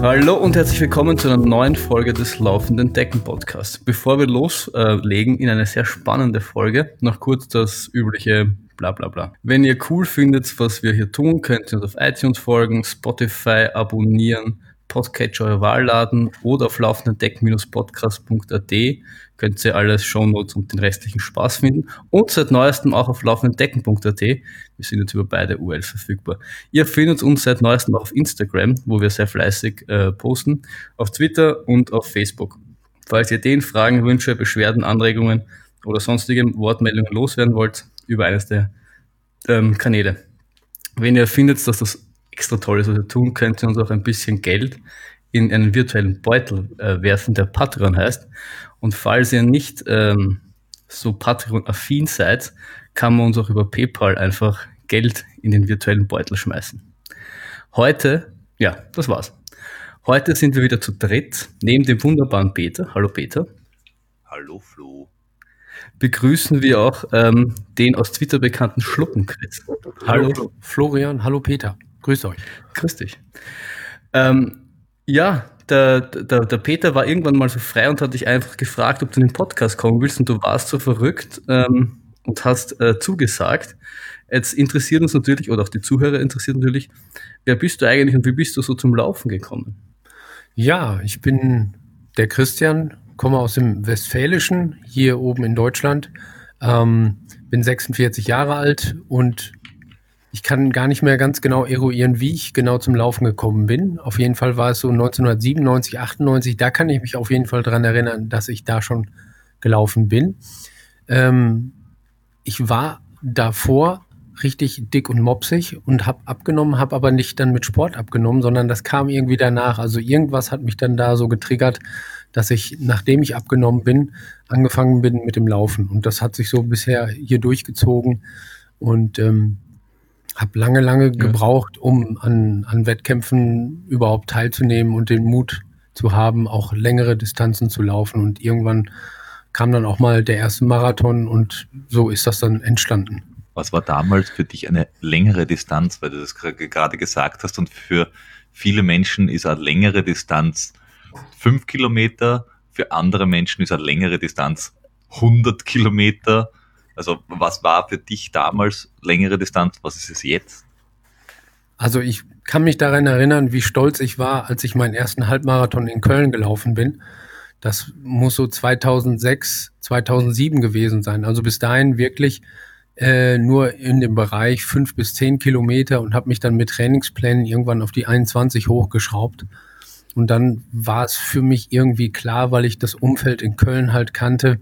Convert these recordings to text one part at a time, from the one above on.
Hallo und herzlich willkommen zu einer neuen Folge des Laufenden Decken Podcasts. Bevor wir loslegen in eine sehr spannende Folge, noch kurz das übliche bla bla bla. Wenn ihr cool findet, was wir hier tun, könnt ihr uns auf iTunes folgen, Spotify abonnieren, Podcatcher eurer Wahl laden oder auf laufendendeck-podcast.at könnt ihr alles Shownotes und den restlichen Spaß finden und seit neuestem auch auf laufendendecken.at. Wir sind jetzt über beide URLs verfügbar. Ihr findet uns seit neuestem auch auf Instagram, wo wir sehr fleißig äh, posten, auf Twitter und auf Facebook. Falls ihr den Fragen, Wünsche, Beschwerden, Anregungen oder sonstige Wortmeldungen loswerden wollt, über eines der ähm, Kanäle. Wenn ihr findet, dass das extra toll ist, was ihr tun, könnt ihr uns auch ein bisschen Geld in einen virtuellen Beutel äh, werfen, der Patreon heißt. Und falls ihr nicht ähm, so Patreon-affin seid, kann man uns auch über PayPal einfach Geld in den virtuellen Beutel schmeißen. Heute, ja, das war's. Heute sind wir wieder zu dritt, neben dem wunderbaren Peter. Hallo Peter. Hallo Flo. Begrüßen wir auch ähm, den aus Twitter bekannten Schluppenkritz. Hallo. hallo Florian, hallo Peter. Grüß euch. Grüß dich. Ähm, ja, der, der, der Peter war irgendwann mal so frei und hat dich einfach gefragt, ob du in den Podcast kommen willst und du warst so verrückt ähm, und hast äh, zugesagt. Jetzt interessiert uns natürlich, oder auch die Zuhörer interessiert natürlich, wer bist du eigentlich und wie bist du so zum Laufen gekommen? Ja, ich bin der Christian, komme aus dem Westfälischen, hier oben in Deutschland, ähm, bin 46 Jahre alt und ich kann gar nicht mehr ganz genau eruieren, wie ich genau zum Laufen gekommen bin. Auf jeden Fall war es so 1997, 98. Da kann ich mich auf jeden Fall dran erinnern, dass ich da schon gelaufen bin. Ähm, ich war davor richtig dick und mopsig und habe abgenommen, habe aber nicht dann mit Sport abgenommen, sondern das kam irgendwie danach. Also irgendwas hat mich dann da so getriggert, dass ich, nachdem ich abgenommen bin, angefangen bin mit dem Laufen. Und das hat sich so bisher hier durchgezogen. Und ähm, habe lange, lange gebraucht, um an, an Wettkämpfen überhaupt teilzunehmen und den Mut zu haben, auch längere Distanzen zu laufen. Und irgendwann kam dann auch mal der erste Marathon und so ist das dann entstanden. Was war damals für dich eine längere Distanz, weil du das gerade gesagt hast und für viele Menschen ist eine längere Distanz fünf Kilometer, für andere Menschen ist eine längere Distanz 100 Kilometer also was war für dich damals längere Distanz? Was ist es jetzt? Also ich kann mich daran erinnern, wie stolz ich war, als ich meinen ersten Halbmarathon in Köln gelaufen bin. Das muss so 2006, 2007 gewesen sein. Also bis dahin wirklich äh, nur in dem Bereich fünf bis zehn Kilometer und habe mich dann mit Trainingsplänen irgendwann auf die 21 hochgeschraubt. Und dann war es für mich irgendwie klar, weil ich das Umfeld in Köln halt kannte,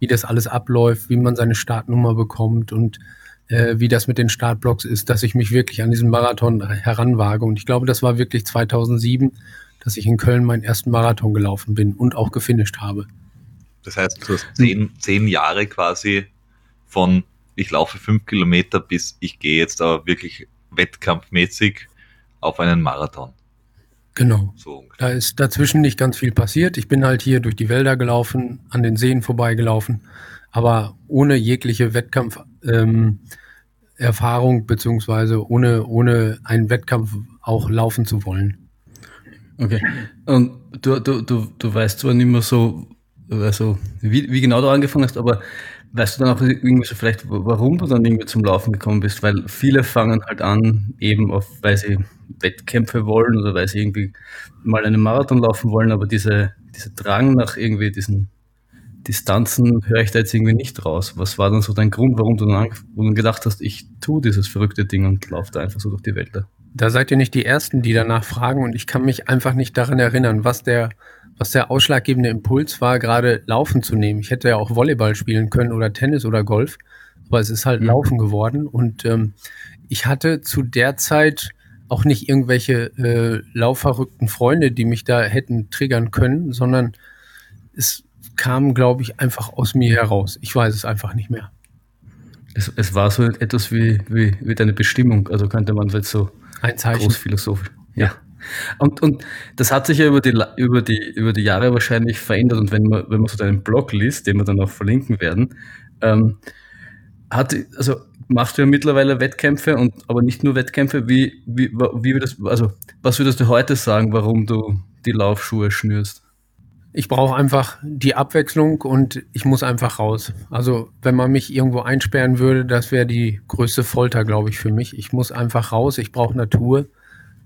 wie das alles abläuft, wie man seine Startnummer bekommt und äh, wie das mit den Startblocks ist, dass ich mich wirklich an diesen Marathon heranwage. Und ich glaube, das war wirklich 2007, dass ich in Köln meinen ersten Marathon gelaufen bin und auch gefinisht habe. Das heißt, du hast zehn, zehn Jahre quasi von ich laufe fünf Kilometer bis ich gehe jetzt aber wirklich wettkampfmäßig auf einen Marathon. Genau. So da ist dazwischen nicht ganz viel passiert. Ich bin halt hier durch die Wälder gelaufen, an den Seen vorbeigelaufen, aber ohne jegliche Wettkampferfahrung ähm, beziehungsweise ohne, ohne einen Wettkampf auch laufen zu wollen. Okay. Und du, du, du, du weißt zwar nicht mehr so, also wie, wie genau du angefangen hast, aber weißt du dann auch irgendwie so vielleicht, warum du dann irgendwie zum Laufen gekommen bist? Weil viele fangen halt an, eben auf, weil sie Wettkämpfe wollen oder weil sie irgendwie mal einen Marathon laufen wollen, aber diese, diese Drang nach irgendwie diesen Distanzen höre ich da jetzt irgendwie nicht raus. Was war dann so dein Grund, warum du dann, gedacht hast, ich tue dieses verrückte Ding und laufe da einfach so durch die Welt? Da seid ihr nicht die Ersten, die danach fragen und ich kann mich einfach nicht daran erinnern, was der, was der ausschlaggebende Impuls war, gerade Laufen zu nehmen. Ich hätte ja auch Volleyball spielen können oder Tennis oder Golf, aber es ist halt mhm. Laufen geworden und ähm, ich hatte zu der Zeit auch nicht irgendwelche äh, laufverrückten Freunde, die mich da hätten triggern können, sondern es kam, glaube ich, einfach aus mir heraus. Ich weiß es einfach nicht mehr. Es, es war so etwas wie, wie, wie deine Bestimmung, also könnte man jetzt so ein Zeichen. großphilosophisch. Ja. Und, und das hat sich ja über die, über, die, über die Jahre wahrscheinlich verändert. Und wenn man, wenn man so deinen Blog liest, den wir dann auch verlinken werden, ähm, hat, also machst du ja mittlerweile Wettkämpfe und aber nicht nur Wettkämpfe. Wie, wie, wie würdest, also was würdest du heute sagen, warum du die Laufschuhe schnürst? Ich brauche einfach die Abwechslung und ich muss einfach raus. Also wenn man mich irgendwo einsperren würde, das wäre die größte Folter, glaube ich, für mich. Ich muss einfach raus. Ich brauche Natur.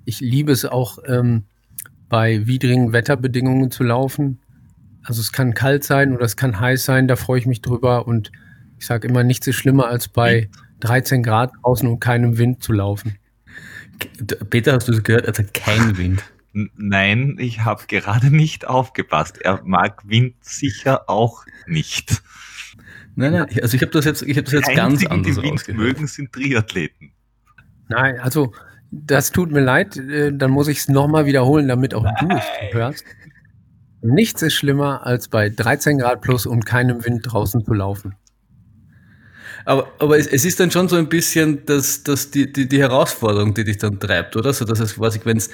Ich liebe es auch ähm, bei widrigen Wetterbedingungen zu laufen. Also es kann kalt sein oder es kann heiß sein. Da freue ich mich drüber und ich sage immer, nichts ist schlimmer als bei 13 Grad draußen und keinem Wind zu laufen. Peter, hast du das gehört? Also kein Wind. Nein, ich habe gerade nicht aufgepasst. Er mag Wind sicher auch nicht. Nein, nein, also ich habe das jetzt, ich habe das jetzt ganz anders die Wind mögen, sind Triathleten. Nein, also das tut mir leid, äh, dann muss ich es nochmal wiederholen, damit auch nein. du es hörst. Nichts ist schlimmer, als bei 13 Grad plus und keinem Wind draußen zu laufen. Aber, aber es, es ist dann schon so ein bisschen das, das die, die, die Herausforderung, die dich dann treibt, oder? So, dass es quasi, wenn es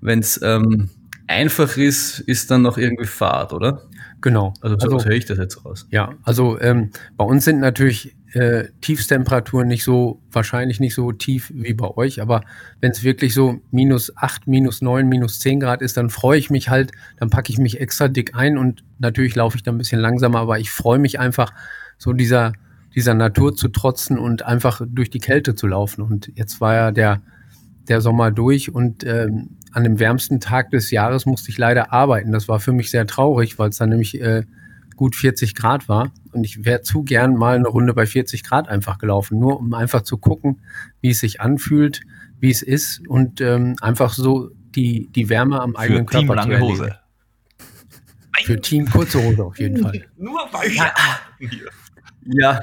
wenn es ähm, einfach ist, ist dann noch irgendwie Fahrt, oder? Genau. Also so also, höre ich das jetzt raus. Ja, also ähm, bei uns sind natürlich äh, Tiefstemperaturen nicht so, wahrscheinlich nicht so tief wie bei euch, aber wenn es wirklich so minus acht, minus neun, minus zehn Grad ist, dann freue ich mich halt, dann packe ich mich extra dick ein und natürlich laufe ich dann ein bisschen langsamer, aber ich freue mich einfach, so dieser, dieser Natur zu trotzen und einfach durch die Kälte zu laufen. Und jetzt war ja der, der Sommer durch und ähm, an dem wärmsten Tag des Jahres musste ich leider arbeiten. Das war für mich sehr traurig, weil es dann nämlich äh, gut 40 Grad war. Und ich wäre zu gern mal eine Runde bei 40 Grad einfach gelaufen, nur um einfach zu gucken, wie es sich anfühlt, wie es ist und ähm, einfach so die, die Wärme am eigenen Für Körper Team lange Hose. Für Team kurze Hose auf jeden Fall. Nur weil ja. ja.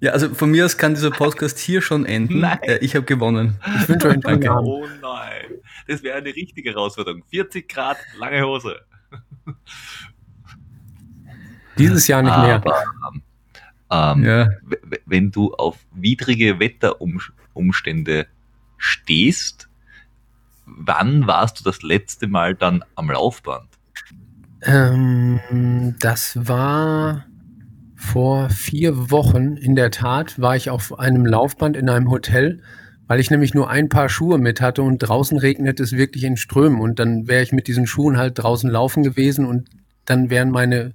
Ja, also von mir aus kann dieser Podcast hier schon enden. Nein. Äh, ich habe gewonnen. Ich wünsche euch einen Danke. Oh nein. Das wäre eine richtige Herausforderung. 40 Grad, lange Hose. Dieses Jahr nicht mehr. Aber, ähm, ja. Wenn du auf widrige Wetterumstände stehst, wann warst du das letzte Mal dann am Laufband? Ähm, das war vor vier Wochen. In der Tat war ich auf einem Laufband in einem Hotel, weil ich nämlich nur ein Paar Schuhe mit hatte und draußen regnet es wirklich in Strömen und dann wäre ich mit diesen Schuhen halt draußen laufen gewesen und dann wären meine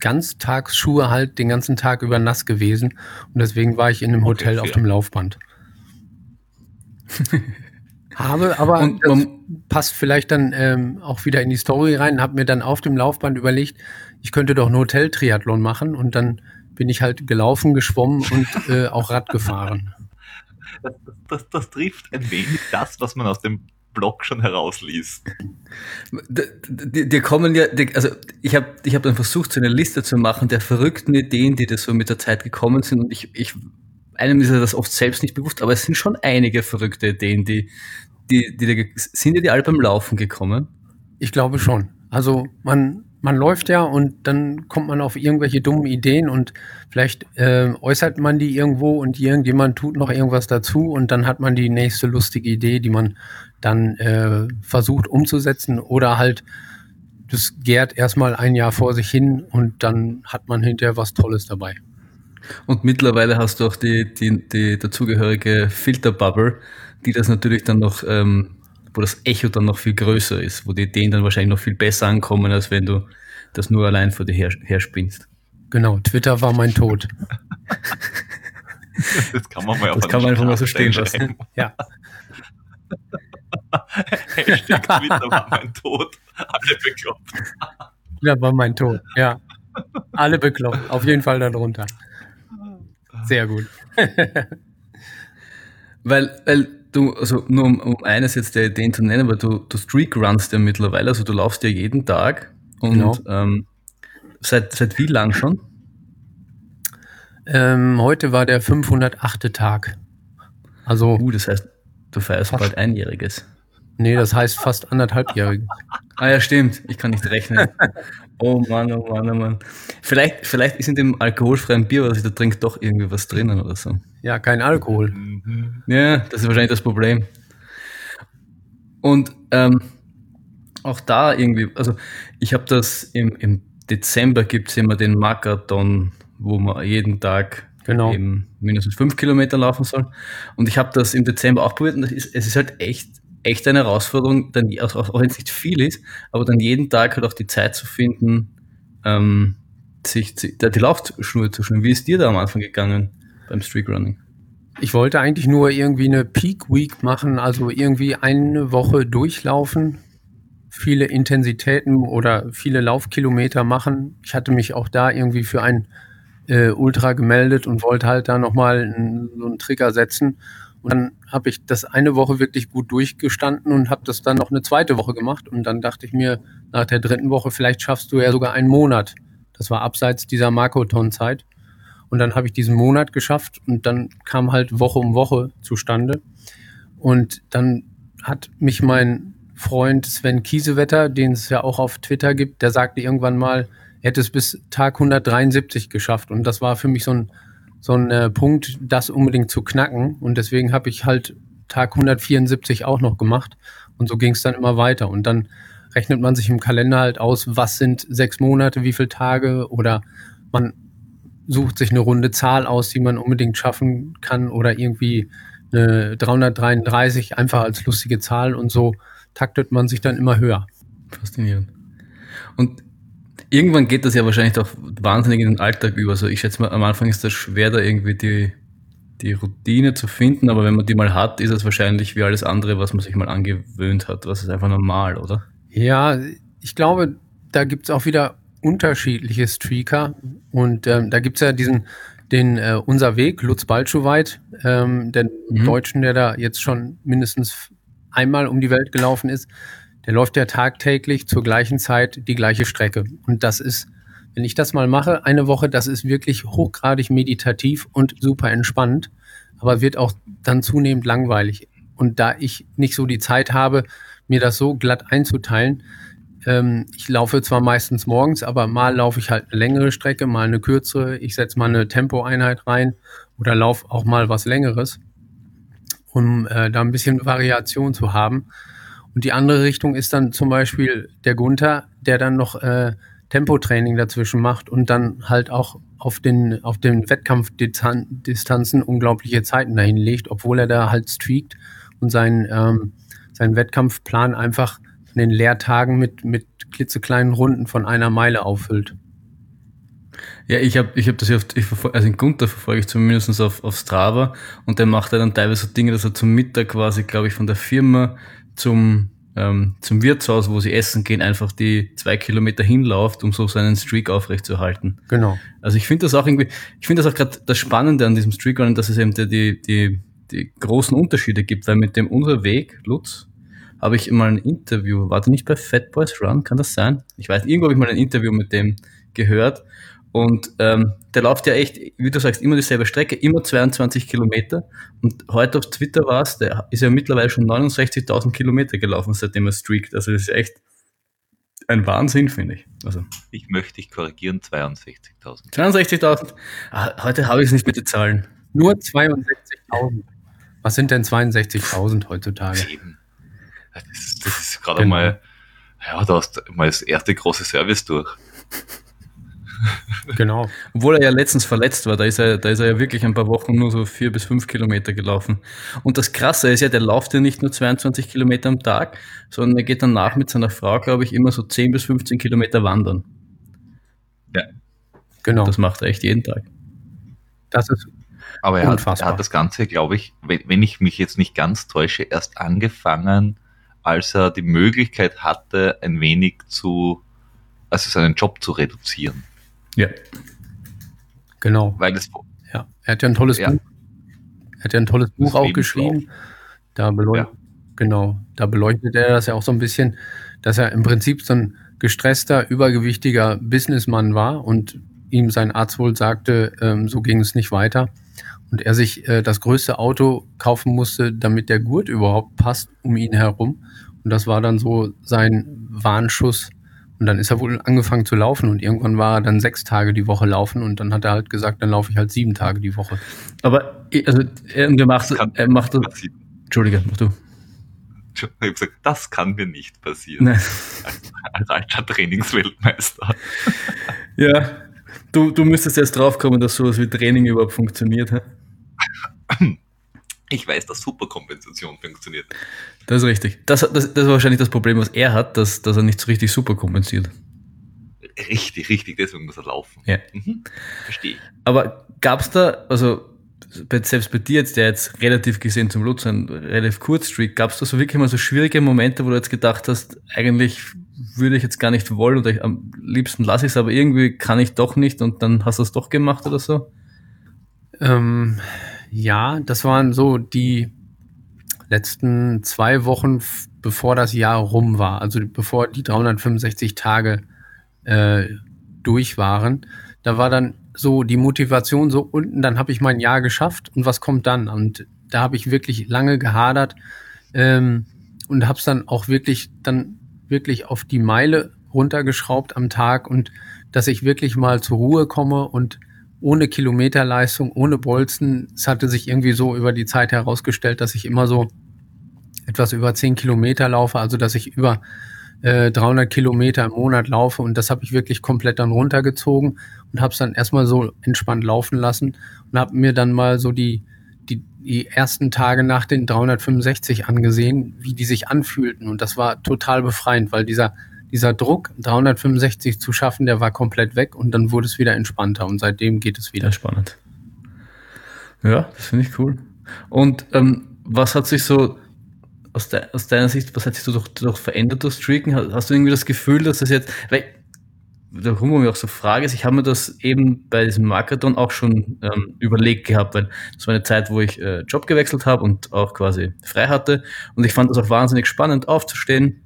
Ganztagsschuhe halt den ganzen Tag über nass gewesen und deswegen war ich in einem Hotel okay, auf dem Laufband. Habe, aber und, das passt vielleicht dann ähm, auch wieder in die Story rein, habe mir dann auf dem Laufband überlegt, ich könnte doch einen Hotel-Triathlon machen und dann bin ich halt gelaufen, geschwommen und äh, auch Rad gefahren. Das, das, das, trifft ein wenig das, was man aus dem Blog schon herausliest. Dir kommen ja, also ich habe ich hab dann versucht, so eine Liste zu machen der verrückten Ideen, die da so mit der Zeit gekommen sind und ich, ich einem ist ja das oft selbst nicht bewusst, aber es sind schon einige verrückte Ideen, die, die, die, die sind ja die alle beim Laufen gekommen? Ich glaube schon. Also man, man läuft ja und dann kommt man auf irgendwelche dummen Ideen und vielleicht äh, äußert man die irgendwo und irgendjemand tut noch irgendwas dazu und dann hat man die nächste lustige Idee, die man dann äh, versucht umzusetzen oder halt das gärt erstmal ein Jahr vor sich hin und dann hat man hinterher was Tolles dabei. Und mittlerweile hast du auch die, die, die dazugehörige Filterbubble, die das natürlich dann noch, ähm, wo das Echo dann noch viel größer ist, wo die Ideen dann wahrscheinlich noch viel besser ankommen, als wenn du das nur allein vor dir her, herspinnst. Genau, Twitter war mein Tod. das kann man mal Das kann man einfach mal so stehen lassen. Ja. Hashtag Twitter war mein Tod. Alle bekloppt. Twitter war mein Tod, ja. Alle bekloppt. Auf jeden Fall darunter. Sehr gut. weil, weil du, also nur um, um eines jetzt der Ideen zu nennen, weil du, du Streak runst ja mittlerweile, also du laufst ja jeden Tag. Und genau. ähm, seit, seit wie lang schon? Ähm, heute war der 508. Tag. Also. Uh, das heißt, du feierst bald einjähriges. Nee, das heißt fast anderthalbjähriges. ah ja, stimmt. Ich kann nicht rechnen. Oh Mann, oh Mann, oh Mann. Vielleicht, vielleicht ist in dem alkoholfreien Bier, was ich da trinke, doch irgendwie was drinnen oder so. Ja, kein Alkohol. Ja, das ist wahrscheinlich das Problem. Und ähm, auch da irgendwie, also ich habe das im, im Dezember gibt es immer den Marathon, wo man jeden Tag genau. eben mindestens fünf Kilometer laufen soll. Und ich habe das im Dezember auch probiert und ist, es ist halt echt, echt eine Herausforderung, dann, auch, auch wenn es nicht viel ist, aber dann jeden Tag halt auch die Zeit zu finden, ähm, sich die Laufschnur zu schwimmen. Wie ist dir da am Anfang gegangen beim Streakrunning? Ich wollte eigentlich nur irgendwie eine Peak Week machen, also irgendwie eine Woche durchlaufen, viele Intensitäten oder viele Laufkilometer machen. Ich hatte mich auch da irgendwie für ein äh, Ultra gemeldet und wollte halt da nochmal so einen Trigger setzen. Und dann habe ich das eine Woche wirklich gut durchgestanden und habe das dann noch eine zweite Woche gemacht. Und dann dachte ich mir, nach der dritten Woche, vielleicht schaffst du ja sogar einen Monat. Das war abseits dieser Markoton-Zeit. Und dann habe ich diesen Monat geschafft und dann kam halt Woche um Woche zustande. Und dann hat mich mein Freund Sven Kiesewetter, den es ja auch auf Twitter gibt, der sagte irgendwann mal, er hätte es bis Tag 173 geschafft. Und das war für mich so ein, so ein äh, Punkt, das unbedingt zu knacken. Und deswegen habe ich halt Tag 174 auch noch gemacht. Und so ging es dann immer weiter. Und dann rechnet man sich im Kalender halt aus, was sind sechs Monate, wie viele Tage oder man sucht sich eine runde Zahl aus, die man unbedingt schaffen kann oder irgendwie eine 333 einfach als lustige Zahl und so taktet man sich dann immer höher. Faszinierend. Und irgendwann geht das ja wahrscheinlich auch wahnsinnig in den Alltag über. Also ich schätze mal, am Anfang ist das schwer, da irgendwie die, die Routine zu finden, aber wenn man die mal hat, ist es wahrscheinlich wie alles andere, was man sich mal angewöhnt hat. Was ist einfach normal, oder? Ja, ich glaube, da gibt es auch wieder unterschiedliche Streaker und ähm, da gibt es ja diesen, den äh, Unser Weg, Lutz Balschuweit, ähm, den mhm. Deutschen, der da jetzt schon mindestens einmal um die Welt gelaufen ist, der läuft ja tagtäglich zur gleichen Zeit die gleiche Strecke. Und das ist, wenn ich das mal mache, eine Woche, das ist wirklich hochgradig meditativ und super entspannt, aber wird auch dann zunehmend langweilig. Und da ich nicht so die Zeit habe, mir das so glatt einzuteilen, ähm, ich laufe zwar meistens morgens, aber mal laufe ich halt eine längere Strecke, mal eine kürzere. Ich setze mal eine Tempoeinheit rein oder laufe auch mal was Längeres, um äh, da ein bisschen Variation zu haben. Und die andere Richtung ist dann zum Beispiel der Gunther, der dann noch äh, Tempotraining dazwischen macht und dann halt auch auf den, auf den Wettkampfdistanzen unglaubliche Zeiten dahin legt, obwohl er da halt streakt und seinen, ähm, seinen Wettkampfplan einfach in den Lehrtagen mit, mit klitzekleinen Runden von einer Meile auffüllt. Ja, ich habe ich hab das ja oft, ich verfolge, also den Gunther verfolge ich zumindest auf, auf Strava und der macht ja dann teilweise so Dinge, dass er zum Mittag quasi, glaube ich, von der Firma zum, ähm, zum Wirtshaus, wo sie essen gehen, einfach die zwei Kilometer hinläuft, um so seinen Streak aufrechtzuerhalten. Genau. Also ich finde das auch irgendwie, ich finde das auch gerade das Spannende an diesem Streak, dass es eben die, die, die, die großen Unterschiede gibt, weil mit dem Unser Weg, Lutz, habe ich mal ein Interview, warte nicht bei Fat Boys Run, kann das sein? Ich weiß, irgendwo habe ich mal ein Interview mit dem gehört und ähm, der läuft ja echt, wie du sagst, immer dieselbe Strecke, immer 22 Kilometer. Und heute auf Twitter war es, der ist ja mittlerweile schon 69.000 Kilometer gelaufen, seitdem er streakt. Also das ist echt ein Wahnsinn, finde ich. Also. Ich möchte dich korrigieren, 62.000. 62.000? Ah, heute habe ich es nicht mit den Zahlen. Nur 62.000. Was sind denn 62.000 heutzutage? Eben. Das, das ist gerade genau. mal, ja, da hast du mal das erste große Service durch. Genau. Obwohl er ja letztens verletzt war, da ist er, da ist er ja wirklich ein paar Wochen nur so vier bis fünf Kilometer gelaufen. Und das Krasse ist ja, der läuft ja nicht nur 22 Kilometer am Tag, sondern er geht danach mit seiner Frau, glaube ich, immer so 10 bis 15 Kilometer wandern. Ja. Genau. Das macht er echt jeden Tag. Das ist aber er hat, er hat, das Ganze, glaube ich, wenn, wenn ich mich jetzt nicht ganz täusche, erst angefangen, als er die Möglichkeit hatte, ein wenig zu, also seinen Job zu reduzieren. Ja. Genau. Weil es, ja, er hat ja ein tolles ja. Buch. Er hat ja ein tolles Buch auch geschrieben. Da beleuchtet, ja. genau, da beleuchtet er das ja auch so ein bisschen, dass er im Prinzip so ein gestresster, übergewichtiger Businessmann war und ihm sein Arzt wohl sagte, ähm, so ging es nicht weiter. Und er sich äh, das größte Auto kaufen musste, damit der Gurt überhaupt passt um ihn herum. Und das war dann so sein Warnschuss. Und dann ist er wohl angefangen zu laufen und irgendwann war er dann sechs Tage die Woche laufen und dann hat er halt gesagt, dann laufe ich halt sieben Tage die Woche. Aber also er macht, er macht das. Entschuldige, mach du. Ich habe gesagt, das kann mir nicht passieren. Nein. Als, als alter Trainingsweltmeister. Ja, du, du müsstest jetzt draufkommen, dass sowas wie Training überhaupt funktioniert. Hä? Ich weiß, dass Superkompensation funktioniert. Das ist richtig. Das, das, das ist wahrscheinlich das Problem, was er hat, dass, dass er nicht so richtig super kompensiert. Richtig, richtig, deswegen muss er laufen. Ja. Mhm. Verstehe ich. Aber gab es da, also selbst bei dir jetzt, der jetzt relativ gesehen zum Lutz ein relativ Kurzstreak, gab es da so wirklich mal so schwierige Momente, wo du jetzt gedacht hast, eigentlich würde ich jetzt gar nicht wollen oder ich, am liebsten lasse ich es, aber irgendwie kann ich doch nicht und dann hast du es doch gemacht oder so? Ähm, ja, das waren so die letzten zwei Wochen, bevor das Jahr rum war, also bevor die 365 Tage äh, durch waren. Da war dann so die Motivation so unten, dann habe ich mein Jahr geschafft und was kommt dann? Und da habe ich wirklich lange gehadert ähm, und habe es dann auch wirklich dann wirklich auf die Meile runtergeschraubt am Tag und dass ich wirklich mal zur Ruhe komme und ohne Kilometerleistung, ohne Bolzen. Es hatte sich irgendwie so über die Zeit herausgestellt, dass ich immer so etwas über 10 Kilometer laufe, also dass ich über äh, 300 Kilometer im Monat laufe und das habe ich wirklich komplett dann runtergezogen und habe es dann erstmal so entspannt laufen lassen und habe mir dann mal so die, die, die ersten Tage nach den 365 angesehen, wie die sich anfühlten und das war total befreiend, weil dieser dieser Druck, 365 zu schaffen, der war komplett weg und dann wurde es wieder entspannter und seitdem geht es wieder. spannend. Ja, das finde ich cool. Und ähm, was hat sich so aus, de aus, deiner Sicht, was hat sich so durch, durch verändert durch Streaken? Hast, hast, du irgendwie das Gefühl, dass das jetzt, weil warum ich auch so frage, ist, ich habe mir das eben bei diesem Marathon auch schon ähm, überlegt gehabt, weil das war eine Zeit, wo ich äh, Job gewechselt habe und auch quasi frei hatte und ich fand das auch wahnsinnig spannend aufzustehen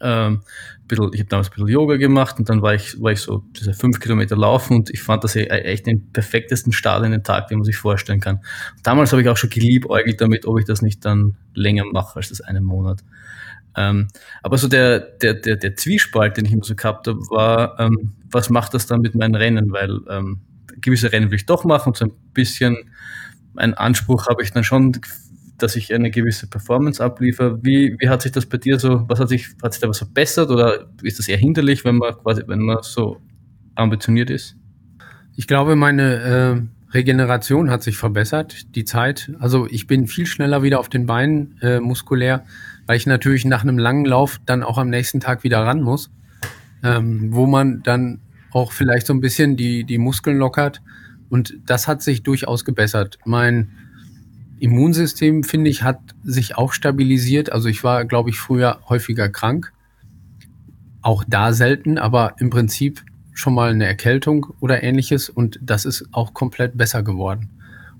ähm, bisschen, ich habe damals ein bisschen Yoga gemacht und dann war ich, war ich so diese fünf Kilometer laufen und ich fand das e-, echt den perfektesten Start in den Tag, den man sich vorstellen kann. damals habe ich auch schon geliebäugelt damit, ob ich das nicht dann länger mache als das einen Monat. Ähm, aber so der, der, der, der Zwiespalt, den ich immer so gehabt habe, war, ähm, was macht das dann mit meinen Rennen? Weil ähm, gewisse Rennen will ich doch machen und so ein bisschen einen Anspruch habe ich dann schon dass ich eine gewisse Performance abliefere. Wie, wie hat sich das bei dir so, was hat sich, hat sich da was verbessert oder ist das eher hinderlich, wenn man quasi, wenn man so ambitioniert ist? Ich glaube, meine äh, Regeneration hat sich verbessert, die Zeit. Also ich bin viel schneller wieder auf den Beinen äh, muskulär, weil ich natürlich nach einem langen Lauf dann auch am nächsten Tag wieder ran muss, ähm, wo man dann auch vielleicht so ein bisschen die, die Muskeln lockert. Und das hat sich durchaus gebessert. Mein Immunsystem, finde ich, hat sich auch stabilisiert. Also ich war, glaube ich, früher häufiger krank. Auch da selten, aber im Prinzip schon mal eine Erkältung oder ähnliches und das ist auch komplett besser geworden.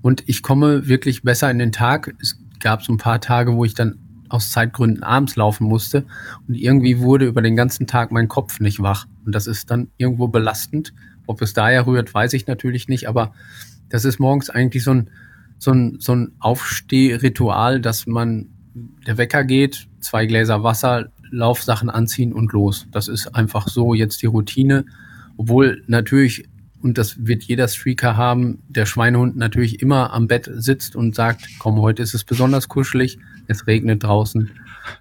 Und ich komme wirklich besser in den Tag. Es gab so ein paar Tage, wo ich dann aus Zeitgründen abends laufen musste und irgendwie wurde über den ganzen Tag mein Kopf nicht wach. Und das ist dann irgendwo belastend. Ob es daher rührt, weiß ich natürlich nicht, aber das ist morgens eigentlich so ein, so ein, so ein Aufstehritual, dass man der Wecker geht, zwei Gläser Wasser, Laufsachen anziehen und los. Das ist einfach so jetzt die Routine. Obwohl natürlich, und das wird jeder Streaker haben, der Schweinehund natürlich immer am Bett sitzt und sagt, komm, heute ist es besonders kuschelig, es regnet draußen,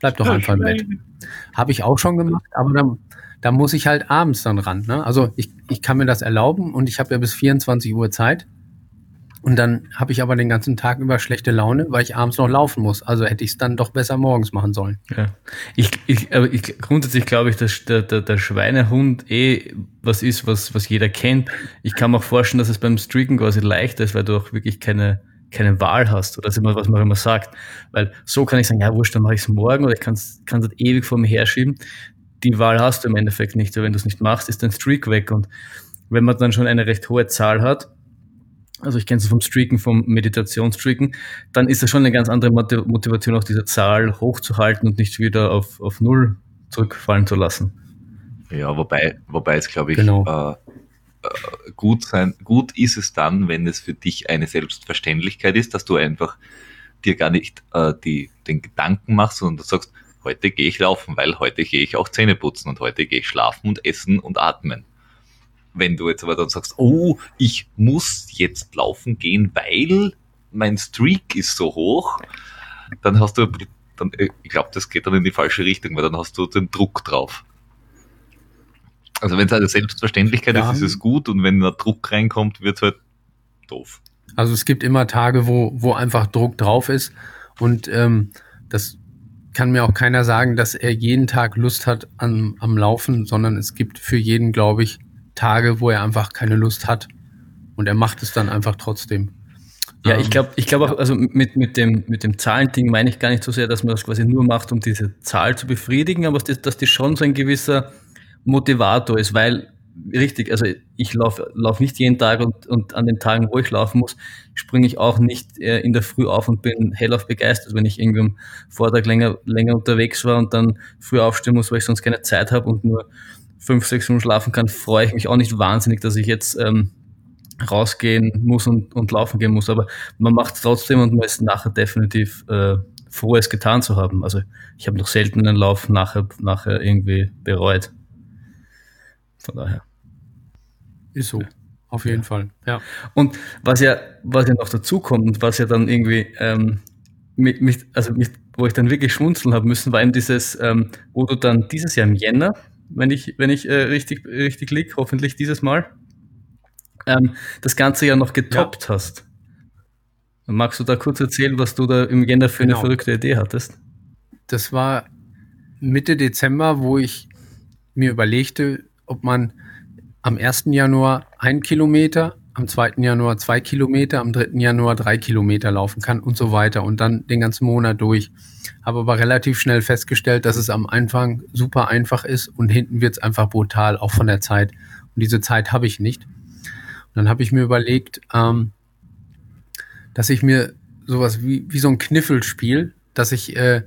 bleib doch einfach im Bett. Habe ich auch schon gemacht, aber dann, da muss ich halt abends dann ran. Ne? Also ich, ich kann mir das erlauben und ich habe ja bis 24 Uhr Zeit. Und dann habe ich aber den ganzen Tag über schlechte Laune, weil ich abends noch laufen muss. Also hätte ich es dann doch besser morgens machen sollen. Ja. Ich, ich, aber ich, grundsätzlich glaube ich, dass der, der, der Schweinehund eh was ist, was, was jeder kennt. Ich kann mir auch vorstellen, dass es beim Streaken quasi leichter ist, weil du auch wirklich keine, keine Wahl hast. Oder das ist immer, was man immer sagt. Weil so kann ich sagen, ja, wurscht, dann mache ich es morgen oder ich kann es halt ewig vor mir herschieben. Die Wahl hast du im Endeffekt nicht. Aber wenn du es nicht machst, ist dein Streak weg. Und wenn man dann schon eine recht hohe Zahl hat, also ich kenne es vom Streaken, vom Meditationsstreaken, dann ist das schon eine ganz andere Motivation, auch diese Zahl hochzuhalten und nicht wieder auf, auf Null zurückfallen zu lassen. Ja, wobei, wobei es, glaube ich, genau. äh, äh, gut sein, gut ist es dann, wenn es für dich eine Selbstverständlichkeit ist, dass du einfach dir gar nicht äh, die, den Gedanken machst, sondern du sagst, heute gehe ich laufen, weil heute gehe ich auch Zähne putzen und heute gehe ich schlafen und essen und atmen. Wenn du jetzt aber dann sagst, oh, ich muss jetzt laufen gehen, weil mein Streak ist so hoch, dann hast du, dann, äh, ich glaube, das geht dann in die falsche Richtung, weil dann hast du den Druck drauf. Also wenn es eine Selbstverständlichkeit Ja. ist, ist es gut und wenn da Druck reinkommt, wird es halt doof. Also es gibt immer Tage, wo, wo einfach Druck drauf ist und ähm, das kann mir auch keiner sagen, dass er jeden Tag Lust hat am, am Laufen, sondern es gibt für jeden, glaube ich, Tage, wo er einfach keine Lust hat und er macht es dann einfach trotzdem. Ja, Ähm, ich glaube, ich glaube auch, also mit, mit dem, mit dem Zahlending meine ich gar nicht so sehr, dass man das quasi nur macht, um diese Zahl zu befriedigen, aber dass, dass das schon so ein gewisser Motivator ist, weil, richtig, also ich laufe lauf nicht jeden Tag und, und an den Tagen, wo ich laufen muss, springe ich auch nicht äh, in der Früh auf und bin hellauf begeistert, wenn ich irgendwie am Vortag länger, länger unterwegs war und dann früh aufstehen muss, weil ich sonst keine Zeit habe und nur fünf, sechs Stunden schlafen kann, freue ich mich auch nicht wahnsinnig, dass ich jetzt ähm, rausgehen muss und, und laufen gehen muss. Aber man macht es trotzdem und man ist nachher definitiv äh, froh, es getan zu haben. Also ich habe noch selten einen Lauf nachher, nachher irgendwie bereut. Von daher. Ist so, auf jeden Fall. Ja. Und was ja, was ja noch dazu kommt und was ja dann irgendwie ähm, mich, mich, also mich, wo ich dann wirklich schmunzeln habe müssen, war eben dieses, ähm, wo du dann dieses Jahr im Jänner, wenn ich, wenn ich äh, richtig, richtig lieg, hoffentlich dieses Mal, ähm, das Ganze ja noch getoppt hast. Magst du da kurz erzählen, was du da im Jänner für Genau. eine verrückte Idee hattest? Das war Mitte Dezember, wo ich mir überlegte, ob man am 1. Januar ein Kilometer, am 2. Januar zwei Kilometer, am 3. Januar drei Kilometer laufen kann und so weiter und dann den ganzen Monat durch. Habe aber relativ schnell festgestellt, dass es am Anfang super einfach ist und hinten wird es einfach brutal, auch von der Zeit. Und diese Zeit habe ich nicht. Und dann habe ich mir überlegt, ähm, dass ich mir sowas wie, wie so ein Kniffelspiel, dass ich äh,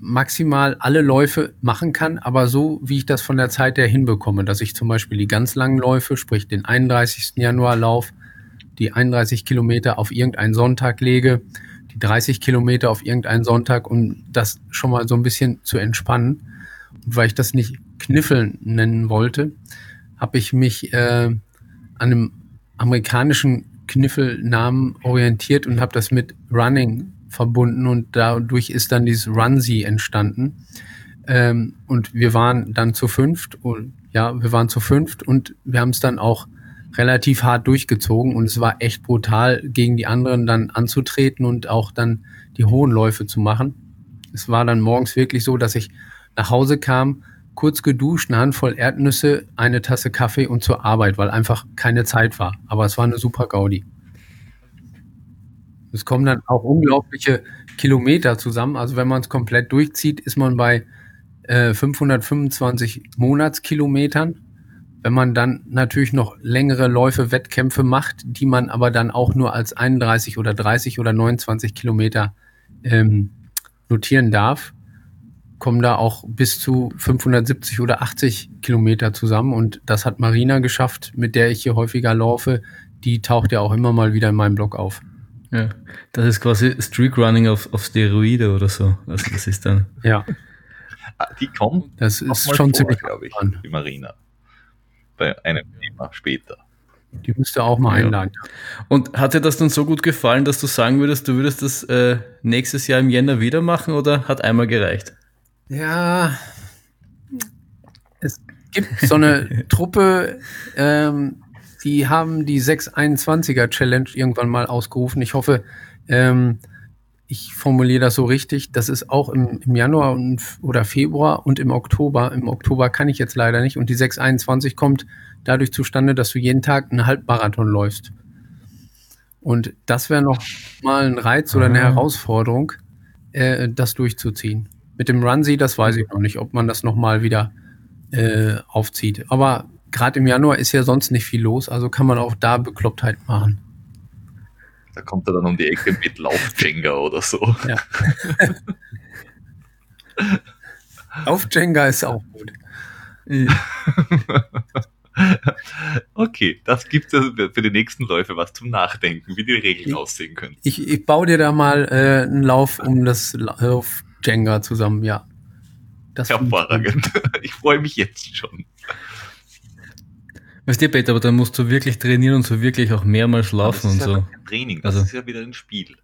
maximal alle Läufe machen kann, aber so, wie ich das von der Zeit her hinbekomme, dass ich zum Beispiel die ganz langen Läufe, sprich den 31. Januarlauf, die 31 Kilometer auf irgendeinen Sonntag lege, die 30 Kilometer auf irgendeinen Sonntag, um das schon mal so ein bisschen zu entspannen. Und weil ich das nicht Kniffeln nennen wollte, habe ich mich äh, an einem amerikanischen Kniffelnamen orientiert und habe das mit Running verbunden und dadurch ist dann dieses Runzy entstanden. Ähm, und wir waren dann zu fünft und ja, wir waren zu fünft und wir haben es dann auch relativ hart durchgezogen und es war echt brutal, gegen die anderen dann anzutreten und auch dann die hohen Läufe zu machen. Es war dann morgens wirklich so, dass ich nach Hause kam, kurz geduscht, eine Handvoll Erdnüsse, eine Tasse Kaffee und zur Arbeit, weil einfach keine Zeit war. Aber es war eine super Gaudi. Es kommen dann auch unglaubliche Kilometer zusammen. Also wenn man es komplett durchzieht, ist man bei äh, 525 Monatskilometern. Wenn man dann natürlich noch längere Läufe, Wettkämpfe macht, die man aber dann auch nur als 31 oder 30 oder 29 Kilometer ähm, notieren darf, kommen da auch bis zu 570 oder 80 Kilometer zusammen. Und das hat Marina geschafft, mit der ich hier häufiger laufe. Die taucht ja auch immer mal wieder in meinem Blog auf. Ja. Das ist quasi Streak Running auf, auf Steroide oder so. Also das ist dann. Ja, Ah, Die kommt das ist schon vor, ziemlich glaube ich, abgefahren. die Marina. Bei einem Thema später. Die müsste auch mal Ja. einladen. Und hat dir das dann so gut gefallen, dass du sagen würdest, du würdest das äh, nächstes Jahr im Jänner wieder machen oder hat einmal gereicht? Ja, es gibt so eine Truppe, ähm, die haben die 621er Challenge irgendwann mal ausgerufen. Ich hoffe, ähm, ich formuliere das so richtig. Das ist auch im, im Januar und, oder Februar und im Oktober. Im Oktober kann ich jetzt leider nicht. Und die 621 kommt dadurch zustande, dass du jeden Tag einen Halbmarathon läufst. Und das wäre noch mal ein Reiz oder eine Ah. Herausforderung, äh, das durchzuziehen. Mit dem Runzy, das weiß ich noch nicht, ob man das noch mal wieder äh, aufzieht. Aber gerade im Januar ist ja sonst nicht viel los, also kann man auch da Beklopptheit machen. Da kommt er dann um die Ecke mit Lauf-Jenga oder so. Ja. Auf Jenga ist auch gut. Okay, das gibt es für die nächsten Läufe was zum Nachdenken, wie die Regeln Ich- aussehen können. Ich, ich baue dir da mal äh, einen Lauf um das La- auf Jenga zusammen, ja. Das Hervorragend. Ich freue mich jetzt schon. Weißt du, Peter, aber dann musst du wirklich trainieren und so wirklich auch mehrmals laufen das und ist so. ja kein Training, das Also- ist ja wieder ein Spiel.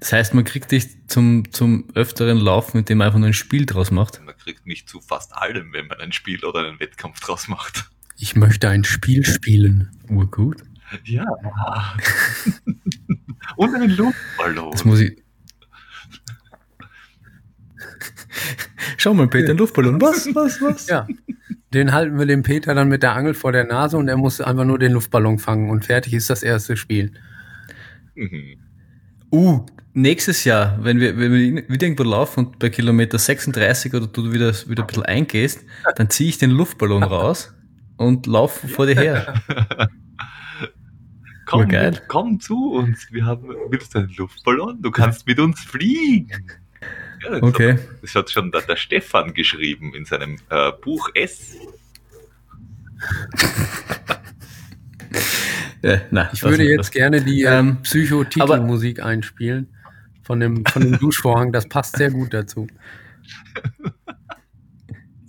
Das heißt, man kriegt dich zum, zum öfteren Laufen, indem man einfach nur ein Spiel draus macht. Man kriegt mich zu fast allem, wenn man ein Spiel oder einen Wettkampf draus macht. Ich möchte ein Spiel spielen. Urgut. Ja. Und einen Luftballon. Das muss ich. Schau mal, Peter, ein Luftballon. Was, was, was? Ja. Den halten wir dem Peter dann mit der Angel vor der Nase und er muss einfach nur den Luftballon fangen und fertig ist das erste Spiel. Mhm. Uh, nächstes Jahr, wenn wir, wenn wir wieder irgendwo laufen und bei Kilometer 36 oder du wieder, wieder ein bisschen eingehst, dann ziehe ich den Luftballon raus und laufe vor dir her. Komm, Urgeil. komm zu uns. Wir haben, willst du einen Luftballon? Du kannst mit uns fliegen. Ja, das, Okay. hat, das hat schon der, der Stefan geschrieben in seinem äh, Buch S. Ja, nein, Ich würde jetzt das- gerne die Ähm, ähm, Psycho-Titelmusik einspielen von dem, von dem Duschvorhang. Das passt sehr gut dazu.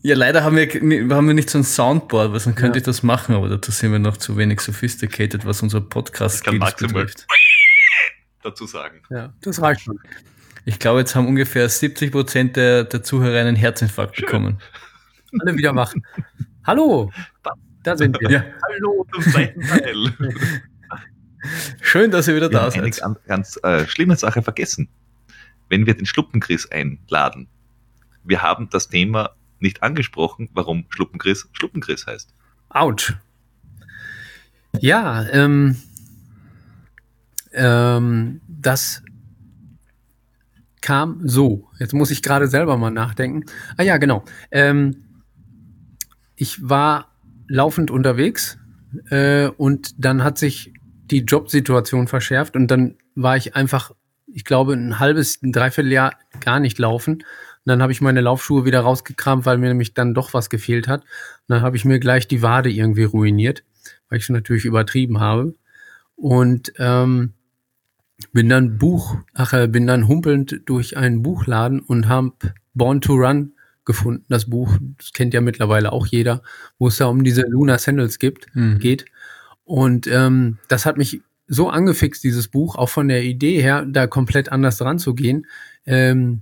Ja, leider haben wir, haben wir nicht so ein Soundboard, weil sonst könnte Ja. ich das machen, aber dazu sind wir noch zu wenig sophisticated, was unser podcast Ich kann maximal betrifft. dazu sagen. Ja, das reicht schon. Ich glaube, jetzt haben ungefähr 70 Prozent der, der Zuhörer einen Herzinfarkt Schön. bekommen. Alle wieder wach. Hallo, da sind wir. Ja, Hallo zum zweiten Teil. schön, dass ihr wieder Wir da haben eine seid. ganz, ganz äh, schlimme Sache vergessen. Wenn wir den Schluppenchris einladen, wir haben das Thema nicht angesprochen, warum Schluppenchris Schluppenchris heißt. Autsch. Ja, ähm, ähm, das kam so. Jetzt muss ich gerade selber mal nachdenken. Ah ja, genau. Ähm, ich war laufend unterwegs äh, und dann hat sich die Jobsituation verschärft und dann war ich einfach, ich glaube, ein halbes, ein Dreivierteljahr gar nicht laufen. Und dann habe ich meine Laufschuhe wieder rausgekramt, weil mir nämlich dann doch was gefehlt hat. Und dann habe ich mir gleich die Wade irgendwie ruiniert, weil ich es natürlich übertrieben habe. Und ähm, bin dann Buch, ach, äh, bin dann humpelnd durch einen Buchladen und habe Born to Run gefunden. Das Buch, das kennt ja mittlerweile auch jeder, wo es da um diese Luna Sandals gibt, Mhm. geht. Und ähm, das hat mich so angefixt, dieses Buch, auch von der Idee her, da komplett anders ranzugehen. Ähm,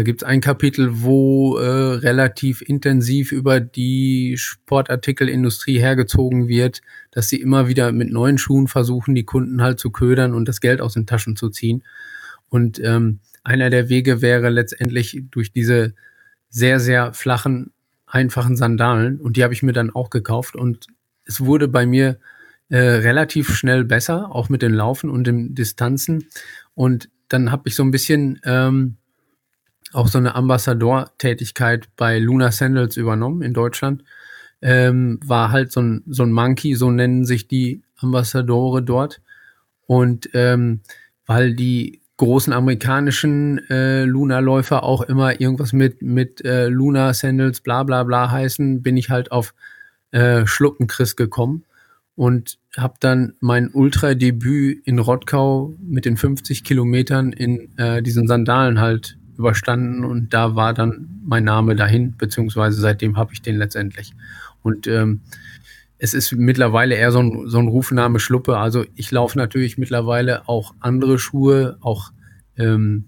da gibt's ein Kapitel, wo äh, relativ intensiv über die Sportartikelindustrie hergezogen wird, dass sie immer wieder mit neuen Schuhen versuchen, die Kunden halt zu ködern und das Geld aus den Taschen zu ziehen. Und ähm, einer der Wege wäre letztendlich durch diese sehr, sehr flachen, einfachen Sandalen. Und die habe ich mir dann auch gekauft. Und es wurde bei mir äh, relativ schnell besser, auch mit den Laufen und den Distanzen. Und dann habe ich so ein bisschen ähm, auch so eine Ambassador-Tätigkeit bei Luna Sandals übernommen in Deutschland. Ähm, war halt so ein, so ein Monkey, so nennen sich die Ambassadore dort. Und ähm, weil die großen amerikanischen äh, Luna-Läufer auch immer irgendwas mit, mit äh, Luna Sandals bla bla bla heißen, bin ich halt auf äh, Schluckenchris gekommen und habe dann mein Ultra-Debüt in Rottgau mit den 50 Kilometern in äh, diesen Sandalen halt überstanden und da war dann mein Name dahin, beziehungsweise seitdem habe ich den letztendlich. Und ähm, es ist mittlerweile eher so ein, so ein Rufname Schluppe. Also ich laufe natürlich mittlerweile auch andere Schuhe, auch ähm,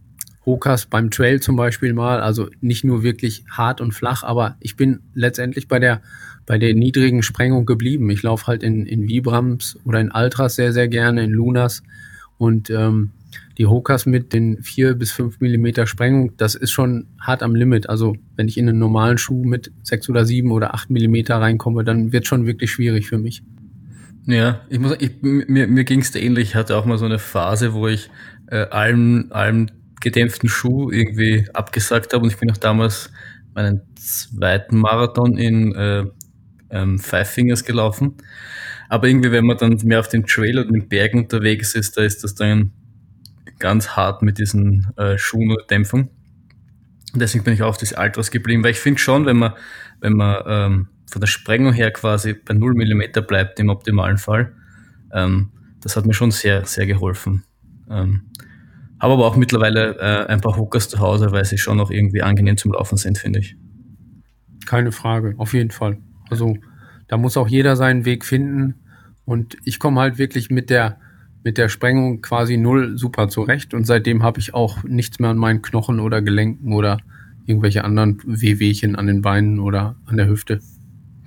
Hokas beim Trail zum Beispiel mal. Also nicht nur wirklich hart und flach, aber ich bin letztendlich bei der bei der niedrigen Sprengung geblieben. Ich laufe halt in, in Vibrams oder in Altras sehr, sehr gerne, in Lunas. Und ähm, die Hokas mit den vier bis fünf Millimeter Sprengung, das ist schon hart am Limit. Also wenn ich in einen normalen Schuh mit sechs oder sieben oder acht Millimeter reinkomme, dann wird schon wirklich schwierig für mich. Ja, ich muss, ich, mir, mir ging es ähnlich. Ich hatte auch mal so eine Phase, wo ich äh, allen, allen gedämpften Schuh irgendwie abgesagt habe und ich bin auch damals meinen zweiten Marathon in äh, ähm, Five Fingers gelaufen. Aber irgendwie, wenn man dann mehr auf dem Trail und den Bergen unterwegs ist, da ist das dann ganz hart mit diesen äh, Schuhen und Dämpfung. Und deswegen bin ich auch auf das Altras geblieben, weil ich finde schon, wenn man, wenn man ähm, von der Sprengung her quasi bei 0 mm bleibt im optimalen Fall, ähm, das hat mir schon sehr, sehr geholfen. Ähm, habe aber auch mittlerweile äh, ein paar Hookers zu Hause, weil sie schon noch irgendwie angenehm zum Laufen sind, finde ich. Keine Frage, auf jeden Fall. Also da muss auch jeder seinen Weg finden. Und ich komme halt wirklich mit der mit der Sprengung quasi null super zurecht und seitdem habe ich auch nichts mehr an meinen Knochen oder Gelenken oder irgendwelche anderen Wehwehchen an den Beinen oder an der Hüfte.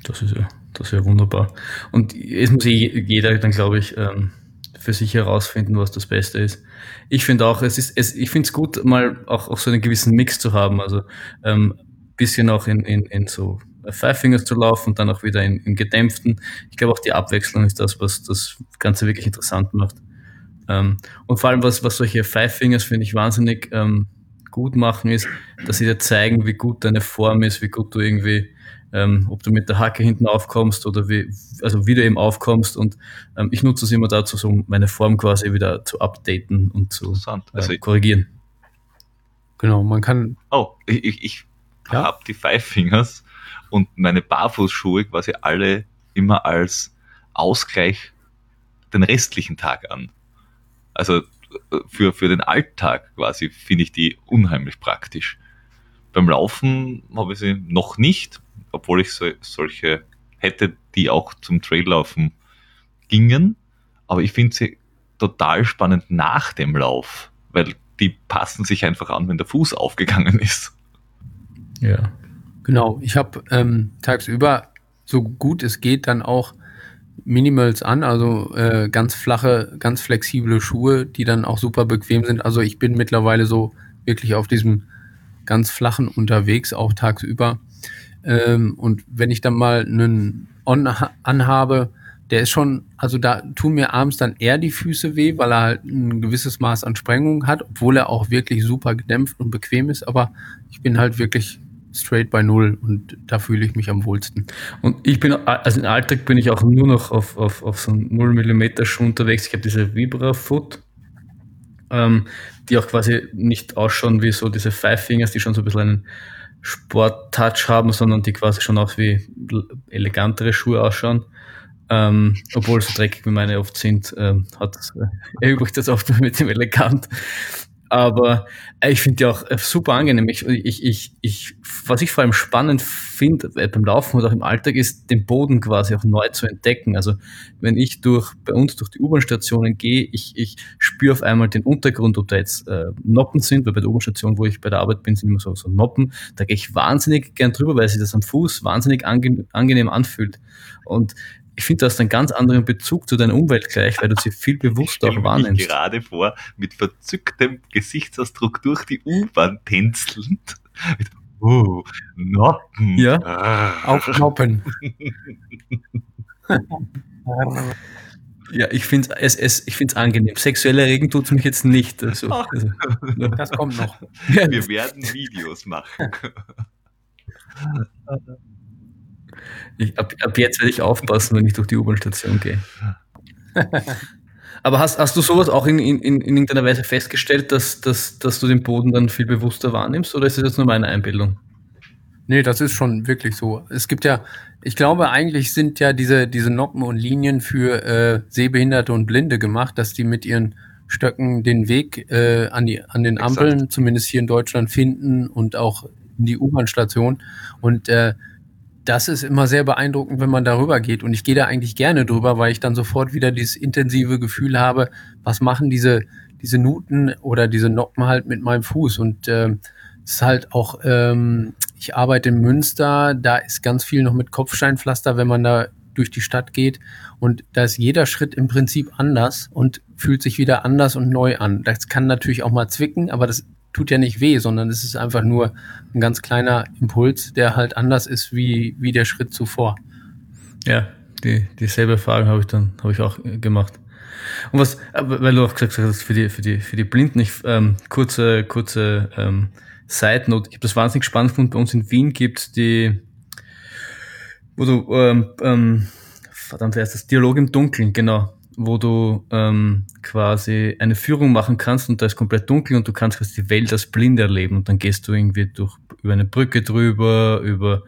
Das ist ja, das ist ja wunderbar. Und es muss jeder dann, glaube ich, ähm, für sich herausfinden, was das Beste ist. Ich finde auch, es ist, es, ich finde es gut, mal auch, auch so einen gewissen Mix zu haben. Also ähm, bisschen auch in, in, in so Five Fingers zu laufen und dann auch wieder in, in gedämpften. Ich glaube auch die Abwechslung ist das, was das Ganze wirklich interessant macht. Ähm, und vor allem, was, was solche Five Fingers finde ich wahnsinnig ähm, gut machen, ist, dass sie dir zeigen, wie gut deine Form ist, wie gut du irgendwie, ähm, ob du mit der Hacke hinten aufkommst oder wie, also wie du eben aufkommst. Und ähm, ich nutze es immer dazu, so meine Form quasi wieder zu updaten und zu äh, also äh, korrigieren. Genau, man kann. Oh, ich, ich, ich ja? habe die Five Fingers und meine Barfußschuhe quasi alle immer als Ausgleich den restlichen Tag an. Also äh, für, für den Alltag quasi finde ich die unheimlich praktisch. Beim Laufen habe ich sie noch nicht, obwohl ich so, solche hätte, die auch zum Traillaufen gingen. Aber ich finde sie total spannend nach dem Lauf, weil die passen sich einfach an, wenn der Fuß aufgegangen ist. Ja. Genau, ich habe ähm, tagsüber so gut es geht dann auch Minimals an, also äh, ganz flache, ganz flexible Schuhe, die dann auch super bequem sind. Also ich bin mittlerweile so wirklich auf diesem ganz flachen unterwegs, auch tagsüber. Ähm, und wenn ich dann mal einen On anhabe, der ist schon, also da tun mir abends dann eher die Füße weh, weil er halt ein gewisses Maß an Sprengung hat, obwohl er auch wirklich super gedämpft und bequem ist. Aber ich bin halt wirklich straight bei Null und da fühle ich mich am wohlsten. Und ich bin, also im Alltag bin ich auch nur noch auf, auf, auf so einen 0 mm Schuh unterwegs. Ich habe diese Vibra Foot, ähm, die auch quasi nicht ausschauen wie so diese Five Fingers, die schon so ein bisschen einen Sport-Touch haben, sondern die quasi schon auch wie elegantere Schuhe ausschauen. Ähm, obwohl so dreckig wie meine oft sind, ähm, hat äh, erübrigt das oft mit dem elegant. Aber äh, ich finde die auch äh, super angenehm. Ich, ich, ich, ich, was ich vor allem spannend finde äh, beim Laufen oder auch im Alltag ist, den Boden quasi auch neu zu entdecken. Also wenn ich durch bei uns durch die U-Bahn-Stationen gehe, ich, ich spüre auf einmal den Untergrund, ob da jetzt äh, Noppen sind, weil bei der U-Bahn-Station, wo ich bei der Arbeit bin, sind immer so, so Noppen. Da gehe ich wahnsinnig gern drüber, weil sich das am Fuß wahnsinnig ange angenehm anfühlt. Und ich finde, du hast einen ganz anderen Bezug zu deiner Umwelt gleich, weil du sie viel bewusster auch wahrnimmst. Ich gerade vor, mit verzücktem Gesichtsausdruck durch die U-Bahn tänzelnd. Oh, Noppen. Ja, ah. auch Noppen. ja, ich finde es, es, ich find's angenehm. Sexuell erregen tut es mich jetzt nicht. Also, also, das kommt noch. Wir werden Videos machen. Ich, ab, ab jetzt werde ich aufpassen, wenn ich durch die U-Bahn-Station gehe. Aber hast, hast du sowas auch in, in, in irgendeiner Weise festgestellt, dass, dass, dass du den Boden dann viel bewusster wahrnimmst oder ist das jetzt nur meine Einbildung? Nee, das ist schon wirklich so. Es gibt ja, ich glaube, eigentlich sind ja diese, diese Noppen und Linien für äh, Sehbehinderte und Blinde gemacht, dass die mit ihren Stöcken den Weg äh, an, die, an den Ampeln, Exakt. zumindest hier in Deutschland, finden und auch in die U-Bahn-Station. Und äh, das ist immer sehr beeindruckend, wenn man darüber geht. Und ich gehe da eigentlich gerne drüber, weil ich dann sofort wieder dieses intensive Gefühl habe, was machen diese, diese Nuten oder diese Noppen halt mit meinem Fuß. Und äh, es ist halt auch, ähm, ich arbeite in Münster, da ist ganz viel noch mit Kopfsteinpflaster, wenn man da durch die Stadt geht. Und da ist jeder Schritt im Prinzip anders und fühlt sich wieder anders und neu an. Das kann natürlich auch mal zwicken, aber das tut ja nicht weh, sondern es ist einfach nur ein ganz kleiner Impuls, der halt anders ist wie, wie der Schritt zuvor. Ja, die, dieselbe Erfahrung habe ich dann, habe ich auch äh, gemacht. Und was, weil du auch gesagt hast, für die, für die, für die Blinden, ich, ähm, kurze, kurze, ähm, Side Note, ich habe das wahnsinnig spannend gefunden, bei uns in Wien gibt die, wo du, ähm, ähm, verdammt, wer ist das? Dialog im Dunkeln, genau wo du ähm, quasi eine Führung machen kannst und da ist komplett dunkel und du kannst quasi die Welt als blind erleben und dann gehst du irgendwie durch über eine Brücke drüber, über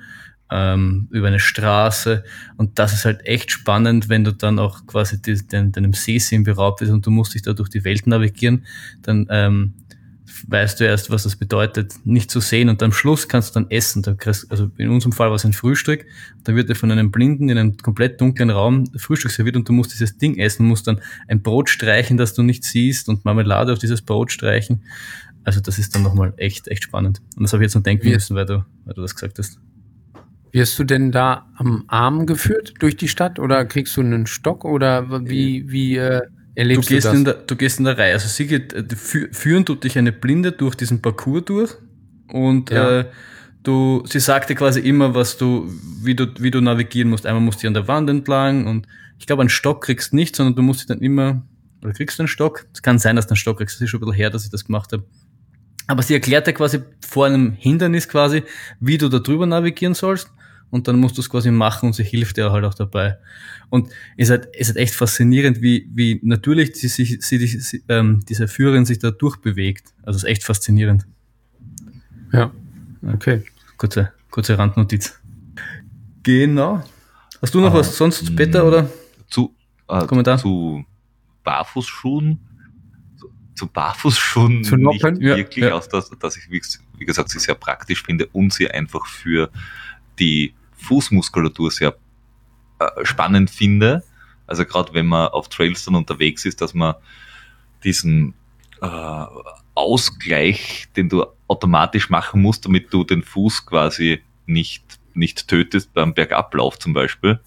ähm, über eine Straße und das ist halt echt spannend, wenn du dann auch quasi die, den, deinem Sehsinn beraubt bist und du musst dich da durch die Welt navigieren, dann ähm, weißt du erst, was das bedeutet, nicht zu sehen und am Schluss kannst du dann essen. Da kriegst, also in unserem Fall war es ein Frühstück, da wird dir von einem Blinden in einem komplett dunklen Raum Frühstück serviert und du musst dieses Ding essen, musst dann ein Brot streichen, das du nicht siehst und Marmelade auf dieses Brot streichen. Also das ist dann nochmal echt, echt spannend. Und das habe ich jetzt noch denken müssen, weil du, weil du das gesagt hast. Wirst du denn da am Arm geführt durch die Stadt oder kriegst du einen Stock oder wie, wie äh, erlebst du, gehst du das? In der, du gehst in der Reihe. Also sie geht, äh, fü führen tut dich eine Blinde durch diesen Parcours durch und Ja. äh, du, sie sagte quasi immer, was du, wie du, wie du navigieren musst. Einmal musst du an der Wand entlang und ich glaube, einen Stock kriegst du nicht, sondern du musst dich dann immer, oder kriegst du einen Stock? Es kann sein, dass du einen Stock kriegst. Das ist schon ein bisschen her, dass ich das gemacht habe. Aber sie erklärt dir quasi vor einem Hindernis quasi, wie du da drüber navigieren sollst. Und dann musst du es quasi machen und sie hilft dir halt auch dabei. Und es ist halt, es ist halt echt faszinierend, wie, wie natürlich sie sie, die- sie, ähm, diese Führerin sich da durchbewegt. Also es ist echt faszinierend. Ja, okay. Kurze, kurze Randnotiz. Genau. Hast du noch Ah, was sonst. Peter, oder? Zu, äh, Kommentar? zu Barfußschuhen. Zu, Barfußschuhen Zu nicht Noppen? Ja, wirklich, ja. aus dass, dass ich, wie, wie gesagt, sie sehr praktisch finde und sie einfach für die Fußmuskulatur sehr äh, spannend finde. Also gerade wenn man auf Trails dann unterwegs ist, dass man diesen äh, Ausgleich, den du automatisch machen musst, damit du den Fuß quasi nicht, nicht tötest beim Bergablauf zum Beispiel,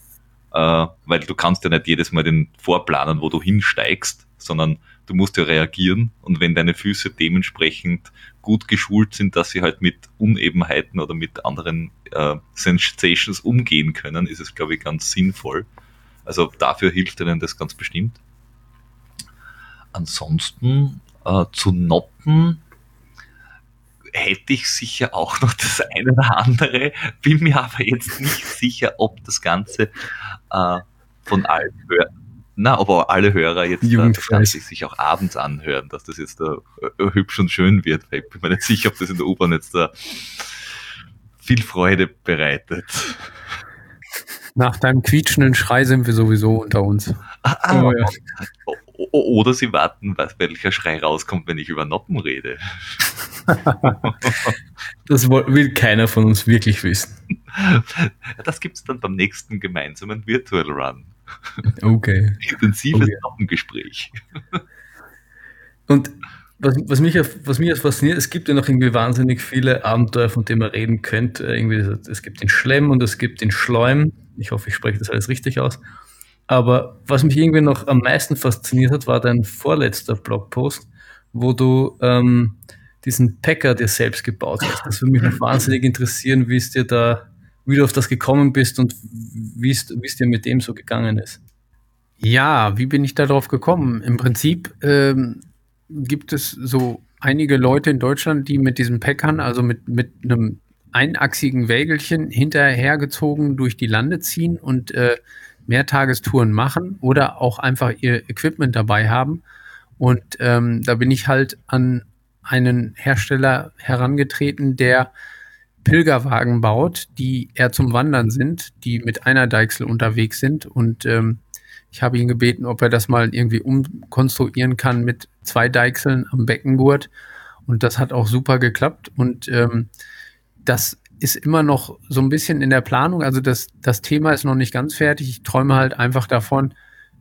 äh, weil du kannst ja nicht jedes Mal den vorplanen, wo du hinsteigst, sondern du musst ja reagieren und wenn deine Füße dementsprechend gut geschult sind, dass sie halt mit Unebenheiten oder mit anderen äh, Sensations umgehen können, ist es, glaube ich, ganz sinnvoll. Also dafür hilft ihnen das ganz bestimmt. Ansonsten äh, zu Noppen hätte ich sicher auch noch das eine oder andere, bin mir aber jetzt nicht sicher, ob das Ganze äh, von allen Hörern, na, aber alle Hörer jetzt äh, Jugendfrei. Sich auch abends anhören, dass das jetzt da äh, hübsch und schön wird. Weil Ich bin mir nicht sicher, ob das in der U-Bahn jetzt da viel Freude bereitet. Nach deinem quietschenden Schrei sind wir sowieso unter uns. Ah, Oh, ja. Oder sie warten, was, welcher Schrei rauskommt, wenn ich über Noppen rede. Das will keiner von uns wirklich wissen. Das gibt's dann beim nächsten gemeinsamen Virtual Run. Okay. Intensives ja. Noppengespräch. Und was, was, mich, was mich jetzt fasziniert, es gibt ja noch irgendwie wahnsinnig viele Abenteuer, von denen man reden könnte. Irgendwie, es gibt den Schlemm und es gibt den Schleum. Ich hoffe, ich spreche das alles richtig aus. Aber was mich irgendwie noch am meisten fasziniert hat, war dein vorletzter Blogpost, wo du ähm, diesen Packer dir selbst gebaut hast. Das würde mich noch wahnsinnig interessieren, wie es dir da, wie du auf das gekommen bist und wie es, dir mit dem so gegangen ist. Ja, wie bin ich darauf gekommen? Im Prinzip ähm, gibt es so einige Leute in Deutschland, die mit diesen Packern, also mit, mit einem einachsigen Wägelchen hinterhergezogen durch die Lande ziehen und äh, Mehrtagestouren machen oder auch einfach ihr Equipment dabei haben. Und ähm, da bin ich halt an einen Hersteller herangetreten, der Pilgerwagen baut, die eher zum Wandern sind, die mit einer Deichsel unterwegs sind. Und ähm, ich habe ihn gebeten, ob er das mal irgendwie umkonstruieren kann mit zwei Deichseln am Beckengurt. Und das hat auch super geklappt. Und ähm, das ist immer noch so ein bisschen in der Planung. Also das, das Thema ist noch nicht ganz fertig. Ich träume halt einfach davon,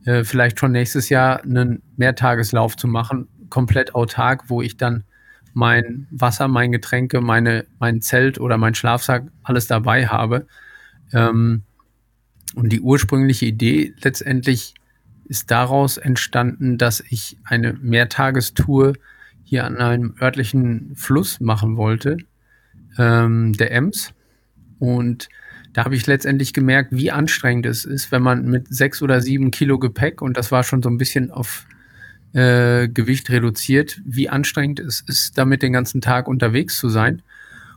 äh, vielleicht schon nächstes Jahr einen Mehrtageslauf zu machen, komplett autark, wo ich dann mein Wasser, mein Getränke, meine, mein Zelt oder mein Schlafsack alles dabei habe. Ähm, und die ursprüngliche Idee letztendlich ist daraus entstanden, dass ich eine Mehrtagestour hier an einem örtlichen Fluss machen wollte, ähm, der Ems. Und da habe ich letztendlich gemerkt, wie anstrengend es ist, wenn man mit sechs oder sieben Kilo Gepäck, und das war schon so ein bisschen auf äh, Gewicht reduziert, wie anstrengend es ist, damit den ganzen Tag unterwegs zu sein.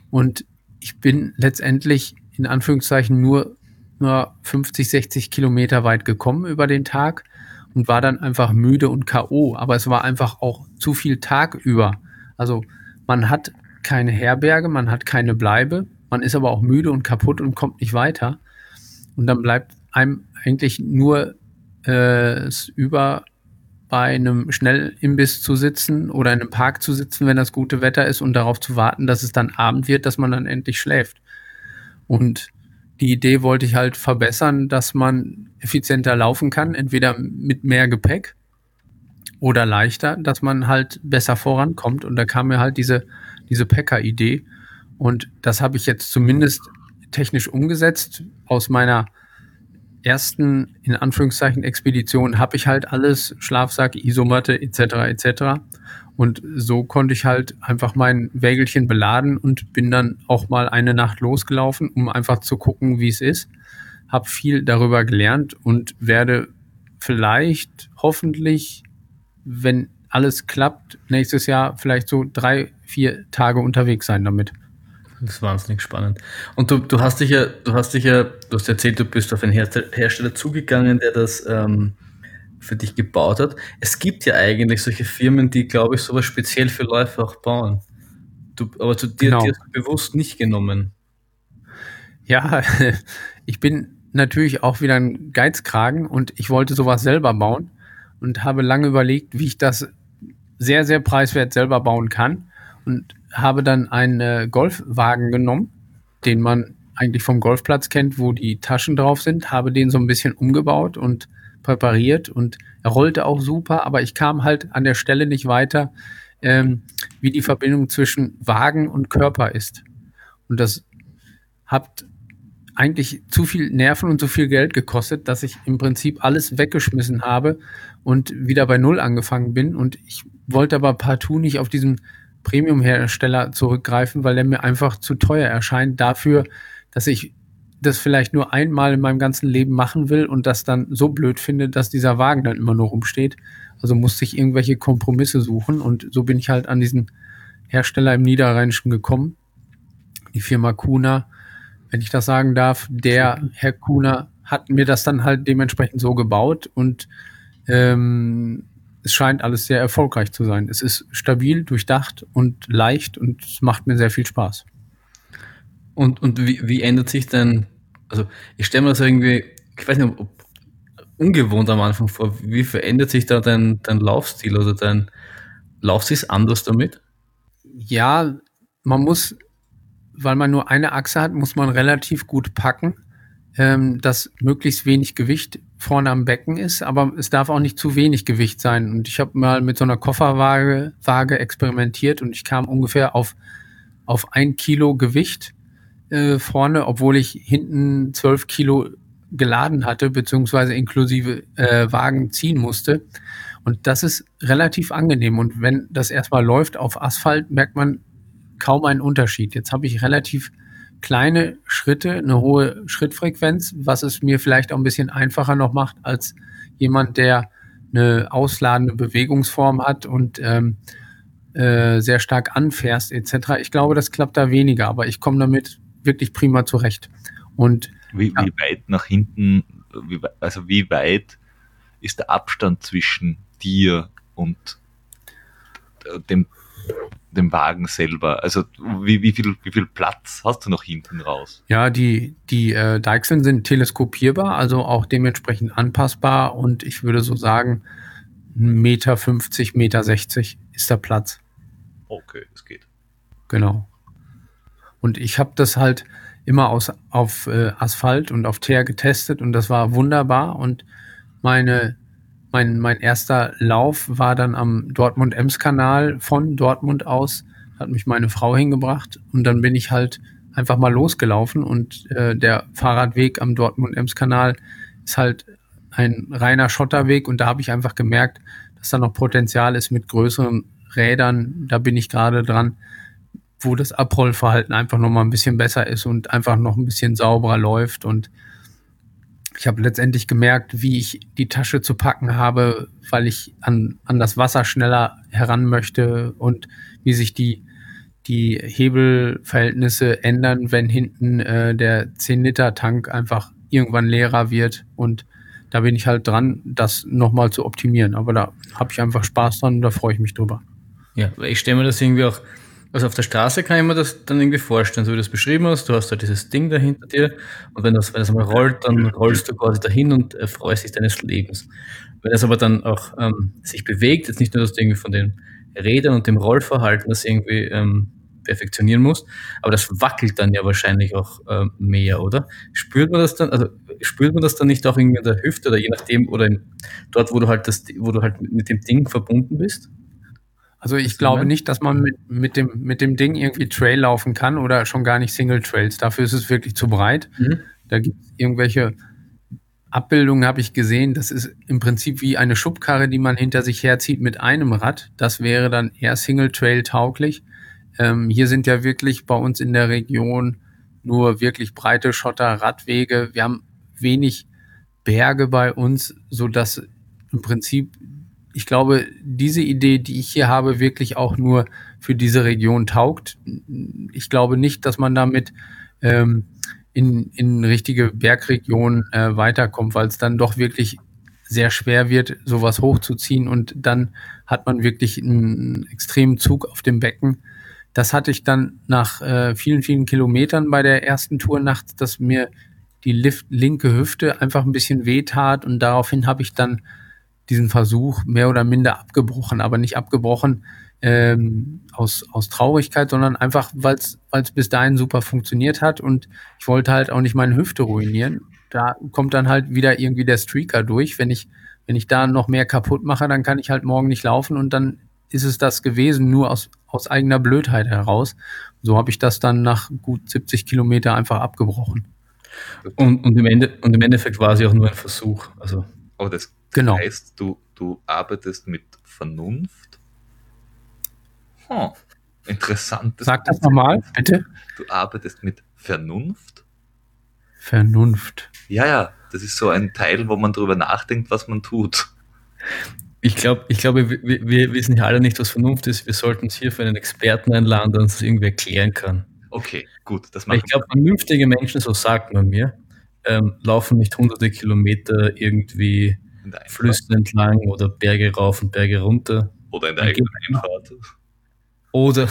Und ich bin letztendlich in Anführungszeichen nur, nur 50, 60 Kilometer weit gekommen über den Tag und war dann einfach müde und K.O. Aber es war einfach auch zu viel Tag über. Also man hat keine Herberge, man hat keine Bleibe, man ist aber auch müde und kaputt und kommt nicht weiter. Und dann bleibt einem eigentlich nur äh, es über, bei einem Schnellimbiss zu sitzen oder in einem Park zu sitzen, wenn das gute Wetter ist und darauf zu warten, dass es dann Abend wird, dass man dann endlich schläft. Und die Idee wollte ich halt verbessern, dass man effizienter laufen kann, entweder mit mehr Gepäck oder leichter, dass man halt besser vorankommt. Und da kam mir halt diese, diese Packer-Idee. Und das habe ich jetzt zumindest technisch umgesetzt. Aus meiner ersten, in Anführungszeichen, Expedition habe ich halt alles, Schlafsack, Isomatte etc. etc. Und so konnte ich halt einfach mein Wägelchen beladen und bin dann auch mal eine Nacht losgelaufen, um einfach zu gucken, wie es ist. Hab viel darüber gelernt und werde vielleicht, hoffentlich, wenn alles klappt, nächstes Jahr vielleicht so drei, vier Tage unterwegs sein damit. Das ist wahnsinnig spannend. Und du, du hast dich ja, du hast dich ja, du hast erzählt, du bist auf einen Hersteller zugegangen, der das ähm, für dich gebaut hat. Es gibt ja eigentlich solche Firmen, die, glaube ich, sowas speziell für Läufer auch bauen. Du, aber zu dir, genau. dir bewusst nicht genommen. Ja, ich bin natürlich auch wieder ein Geizkragen und ich wollte sowas selber bauen und habe lange überlegt, wie ich das sehr, sehr preiswert selber bauen kann und habe dann einen äh, Golfwagen genommen, den man eigentlich vom Golfplatz kennt, wo die Taschen drauf sind, habe den so ein bisschen umgebaut und präpariert und er rollte auch super, aber ich kam halt an der Stelle nicht weiter, ähm, wie die Verbindung zwischen Wagen und Körper ist. Und das hat eigentlich zu viel Nerven und zu viel Geld gekostet, dass ich im Prinzip alles weggeschmissen habe und wieder bei Null angefangen bin. Und ich wollte aber partout nicht auf diesen Premium-Hersteller zurückgreifen, weil der mir einfach zu teuer erscheint dafür, dass ich das vielleicht nur einmal in meinem ganzen Leben machen will und das dann so blöd finde, dass dieser Wagen dann immer nur rumsteht. Also musste ich irgendwelche Kompromisse suchen und so bin ich halt an diesen Hersteller im Niederrheinischen gekommen. Die Firma Kuna, wenn ich das sagen darf, der Herr Kuna hat mir das dann halt dementsprechend so gebaut und ähm, es scheint alles sehr erfolgreich zu sein. Es ist stabil, durchdacht und leicht und es macht mir sehr viel Spaß. Und, und wie, wie ändert sich denn also ich stelle mir das irgendwie, ich weiß nicht, ob ungewohnt am Anfang vor, wie verändert sich da dein, dein Laufstil oder dein Laufstil anders damit? Ja, man muss, weil man nur eine Achse hat, muss man relativ gut packen, ähm, dass möglichst wenig Gewicht vorne am Becken ist, aber es darf auch nicht zu wenig Gewicht sein. Und ich habe mal mit so einer Kofferwaage Waage experimentiert und ich kam ungefähr auf, auf ein Kilo Gewicht äh, vorne, obwohl ich hinten zwölf Kilo geladen hatte, beziehungsweise inklusive äh, Wagen ziehen musste. Und das ist relativ angenehm. Und wenn das erstmal läuft auf Asphalt, merkt man kaum einen Unterschied. Jetzt habe ich relativ kleine Schritte, eine hohe Schrittfrequenz, was es mir vielleicht auch ein bisschen einfacher noch macht als jemand, der eine ausladende Bewegungsform hat und ähm, äh, sehr stark anfährst etc. Ich glaube, das klappt da weniger, aber ich komme damit wirklich prima zurecht. Und wie, ja. wie weit nach hinten, wie, also wie weit ist der Abstand zwischen dir und dem, dem Wagen selber? Also wie, wie, viel, wie viel Platz hast du noch hinten raus? Ja, die, die äh, Deichseln sind teleskopierbar, also auch dementsprechend anpassbar und ich würde so sagen, Meter 50, Meter 60 ist der Platz. Okay, das geht. Genau. Und ich habe das halt immer aus, auf äh, Asphalt und auf Teer getestet und das war wunderbar. Und meine, mein, mein erster Lauf war dann am Dortmund-Ems-Kanal von Dortmund aus, hat mich meine Frau hingebracht und dann bin ich halt einfach mal losgelaufen und äh, der Fahrradweg am Dortmund-Ems-Kanal ist halt ein reiner Schotterweg und da habe ich einfach gemerkt, dass da noch Potenzial ist mit größeren Rädern. Da bin ich gerade dran, wo das Abrollverhalten einfach noch mal ein bisschen besser ist und einfach noch ein bisschen sauberer läuft. Und ich habe letztendlich gemerkt, wie ich die Tasche zu packen habe, weil ich an, an das Wasser schneller heran möchte und wie sich die, die Hebelverhältnisse ändern, wenn hinten äh, der 10-Liter-Tank einfach irgendwann leerer wird. Und da bin ich halt dran, das nochmal zu optimieren. Aber da habe ich einfach Spaß dran und da freue ich mich drüber. Ja, ich stelle mir das irgendwie auch Also auf der Straße kann ich mir das dann irgendwie vorstellen, so wie du es beschrieben hast. Du hast da dieses Ding dahinter dir und wenn das, wenn das mal rollt, dann rollst du quasi dahin und erfreust dich deines Lebens. Wenn es aber dann auch ähm, sich bewegt, jetzt nicht nur, dass du irgendwie von den Rädern und dem Rollverhalten das irgendwie ähm, perfektionieren musst, aber das wackelt dann ja wahrscheinlich auch ähm, mehr, oder? Spürt man das dann, also spürt man das dann nicht auch irgendwie in der Hüfte oder je nachdem oder in, dort, wo du halt das, wo du halt mit dem Ding verbunden bist? Also ich glaube nicht, dass man mit, mit, dem, mit dem Ding irgendwie Trail laufen kann oder schon gar nicht Single Trails. Dafür ist es wirklich zu breit. Mhm. Da gibt es irgendwelche Abbildungen, habe ich gesehen. Das ist im Prinzip wie eine Schubkarre, die man hinter sich herzieht mit einem Rad. Das wäre dann eher Single Trail tauglich. Ähm, hier sind ja wirklich bei uns in der Region nur wirklich breite Schotter-Radwege. Wir haben wenig Berge bei uns, so dass im Prinzip ich glaube, diese Idee, die ich hier habe, wirklich auch nur für diese Region taugt. Ich glaube nicht, dass man damit ähm, in, in richtige Bergregionen äh, weiterkommt, weil es dann doch wirklich sehr schwer wird, sowas hochzuziehen und dann hat man wirklich einen extremen Zug auf dem Becken. Das hatte ich dann nach äh, vielen, vielen Kilometern bei der ersten Tour nachts, dass mir die Lift linke Hüfte einfach ein bisschen wehtat und daraufhin habe ich dann diesen Versuch mehr oder minder abgebrochen, aber nicht abgebrochen ähm, aus, aus Traurigkeit, sondern einfach, weil es bis dahin super funktioniert hat und ich wollte halt auch nicht meine Hüfte ruinieren. Da kommt dann halt wieder irgendwie der Streaker durch. Wenn ich, wenn ich da noch mehr kaputt mache, dann kann ich halt morgen nicht laufen und dann ist es das gewesen, nur aus, aus eigener Blödheit heraus. So habe ich das dann nach gut 70 Kilometer einfach abgebrochen. Und, und, im Ende, und im Endeffekt war es ja auch nur ein Versuch. Also. Oh, das Genau. heißt, du, du arbeitest mit Vernunft. Hm, interessant. Sag das nochmal, bitte. Du arbeitest mit Vernunft. Vernunft. Ja, ja, das ist so ein Teil, wo man darüber nachdenkt, was man tut. Ich glaube, ich glaube, wir, wir wissen ja alle nicht, was Vernunft ist. Wir sollten uns hier für einen Experten einladen, der uns das irgendwie erklären kann. Okay, gut, das Ich glaube, vernünftige Menschen, so sagt man mir, ähm, laufen nicht hunderte Kilometer irgendwie Flüsse entlang oder Berge rauf und Berge runter. Oder in der eigenen Einfahrt. Oder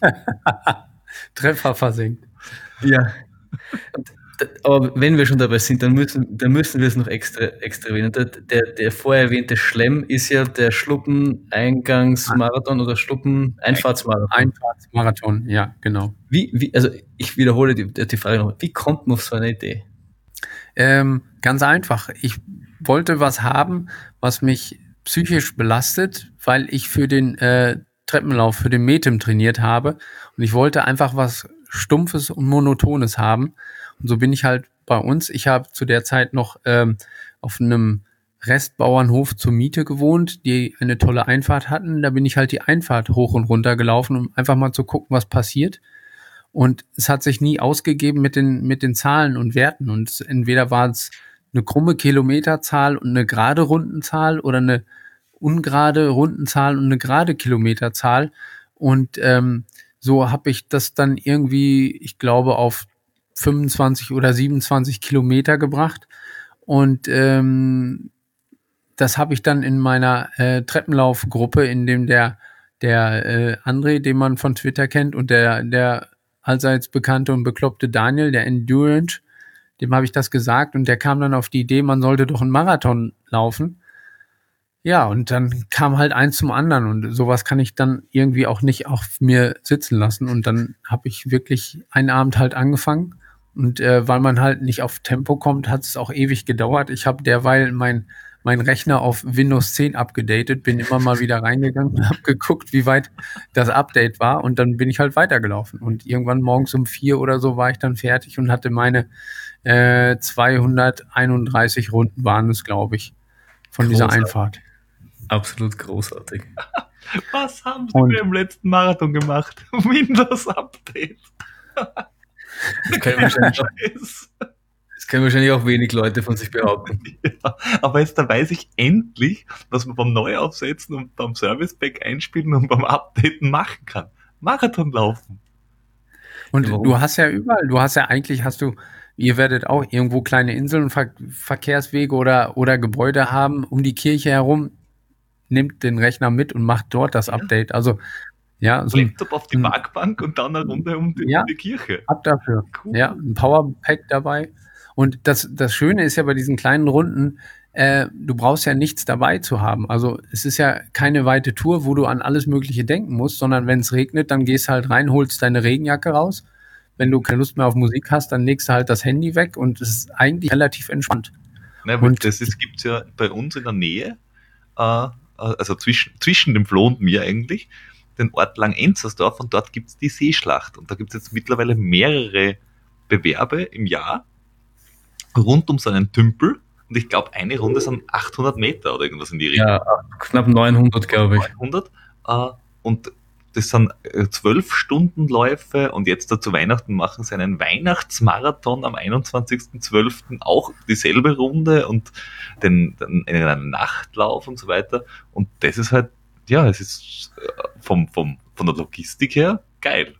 Treffer versenkt. Ja. Aber wenn wir schon dabei sind, dann müssen, dann müssen wir es noch extra, extra erwähnen. Der, der, der vorher erwähnte Schlemm ist ja der Schluppen-Eingangsmarathon oder Schluppen-Einfahrtsmarathon. Einfahrtsmarathon, ja, genau. Wie, wie, also ich wiederhole die, die Frage noch. Wie kommt man auf so eine Idee? Ähm, ganz einfach. Ich wollte was haben, was mich psychisch belastet, weil ich für den äh, Treppenlauf, für den Metem trainiert habe. Und ich wollte einfach was Stumpfes und Monotones haben. Und so bin ich halt bei uns. Ich habe zu der Zeit noch ähm, auf einem Restbauernhof zur Miete gewohnt, die eine tolle Einfahrt hatten. Da bin ich halt die Einfahrt hoch und runter gelaufen, um einfach mal zu gucken, was passiert. Und es hat sich nie ausgegeben mit den, mit den Zahlen und Werten. Und entweder war es eine krumme Kilometerzahl und eine gerade Rundenzahl oder eine ungerade Rundenzahl und eine gerade Kilometerzahl. Und ähm, so habe ich das dann irgendwie, ich glaube, auf 25 oder 27 Kilometer gebracht. Und ähm, das habe ich dann in meiner äh, Treppenlaufgruppe, in dem der der äh, André, den man von Twitter kennt, und der der allseits bekannte und bekloppte Daniel, der Endurance, dem habe ich das gesagt und der kam dann auf die Idee, man sollte doch einen Marathon laufen. Ja, und dann kam halt eins zum anderen und sowas kann ich dann irgendwie auch nicht auf mir sitzen lassen. Und dann habe ich wirklich einen Abend halt angefangen. Und äh, weil man halt nicht auf Tempo kommt, hat es auch ewig gedauert. Ich habe derweil mein, mein Rechner auf Windows 10 abgedatet, bin immer mal wieder reingegangen und habe geguckt, wie weit das Update war. Und dann bin ich halt weitergelaufen. Und irgendwann morgens um vier oder so war ich dann fertig und hatte meine äh, 231 Runden waren es, glaube ich, von großartig. dieser Einfahrt. Absolut großartig. Was haben Sie Und, im letzten Marathon gemacht? Windows Update. das, können das können wahrscheinlich auch wenig Leute von sich behaupten. Ja, aber jetzt da weiß ich endlich, was man beim Neuaufsetzen und beim Service Pack einspielen und beim Updaten machen kann. Marathon laufen. Und Warum? du hast ja überall, du hast ja eigentlich, hast du Ihr werdet auch irgendwo kleine Inseln, Ver Verkehrswege oder, oder Gebäude haben um die Kirche herum. Nimmt den Rechner mit und macht dort das Update. Also Ja, so Laptop auf die Parkbank und dann eine Runde um die, ja, um die Kirche. Ab dafür. Cool. Ja, ein Powerpack dabei. Und das, das Schöne ist ja bei diesen kleinen Runden, äh, du brauchst ja nichts dabei zu haben. Also es ist ja keine weite Tour, wo du an alles Mögliche denken musst, sondern wenn es regnet, dann gehst halt rein, holst deine Regenjacke raus. Wenn du keine Lust mehr auf Musik hast, dann legst du halt das Handy weg und es ist eigentlich relativ entspannt. Na, und das gibt es ja bei uns in der Nähe, äh, also zwischen, zwischen dem Floh und mir eigentlich, den Ort Langenzersdorf und dort gibt es die Seeschlacht. Und da gibt es jetzt mittlerweile mehrere Bewerbe im Jahr rund um so einen Tümpel. Und ich glaube, eine Runde sind 800 Meter oder irgendwas in die Richtung. Ja, knapp 900, glaube ich. 900. Äh, und das sind äh, zwölf Stunden Läufe und jetzt da zu Weihnachten machen sie einen Weihnachtsmarathon am 21.12. auch dieselbe Runde und den, den, einen Nachtlauf und so weiter. Und das ist halt, ja, es ist äh, vom, vom, von der Logistik her geil.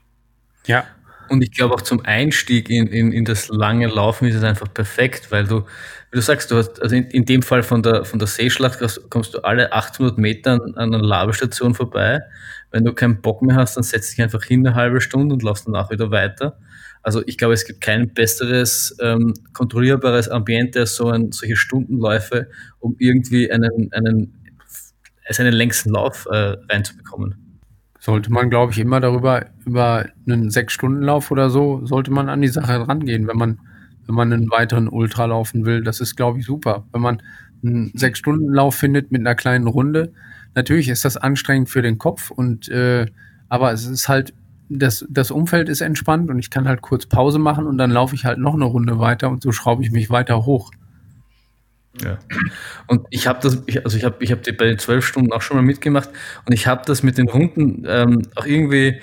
Ja. Und ich glaube auch zum Einstieg in, in, in das lange Laufen ist es einfach perfekt, weil du, wie du sagst, du hast, also in, in dem Fall von der, von der Seeschlacht kommst du alle 800 Meter an, an einer Labestation vorbei wenn du keinen Bock mehr hast, dann setz dich einfach hin eine halbe Stunde und lauf danach wieder weiter. Also ich glaube, es gibt kein besseres ähm, kontrollierbares Ambiente als so ein, solche Stundenläufe, um irgendwie einen, einen, also einen längsten Lauf äh, reinzubekommen. Sollte man, glaube ich, immer darüber, über einen Sechs-Stunden-Lauf oder so, sollte man an die Sache rangehen, wenn man, wenn man einen weiteren Ultra laufen will. Das ist, glaube ich, super. Wenn man einen Sechs-Stunden-Lauf findet mit einer kleinen Runde, natürlich ist das anstrengend für den Kopf und äh, aber es ist halt das, das Umfeld ist entspannt und ich kann halt kurz Pause machen und dann laufe ich halt noch eine Runde weiter und so schraube ich mich weiter hoch. Ja. Und ich habe das, ich, also ich habe ich hab bei den zwölf Stunden auch schon mal mitgemacht und ich habe das mit den Runden ähm, auch irgendwie,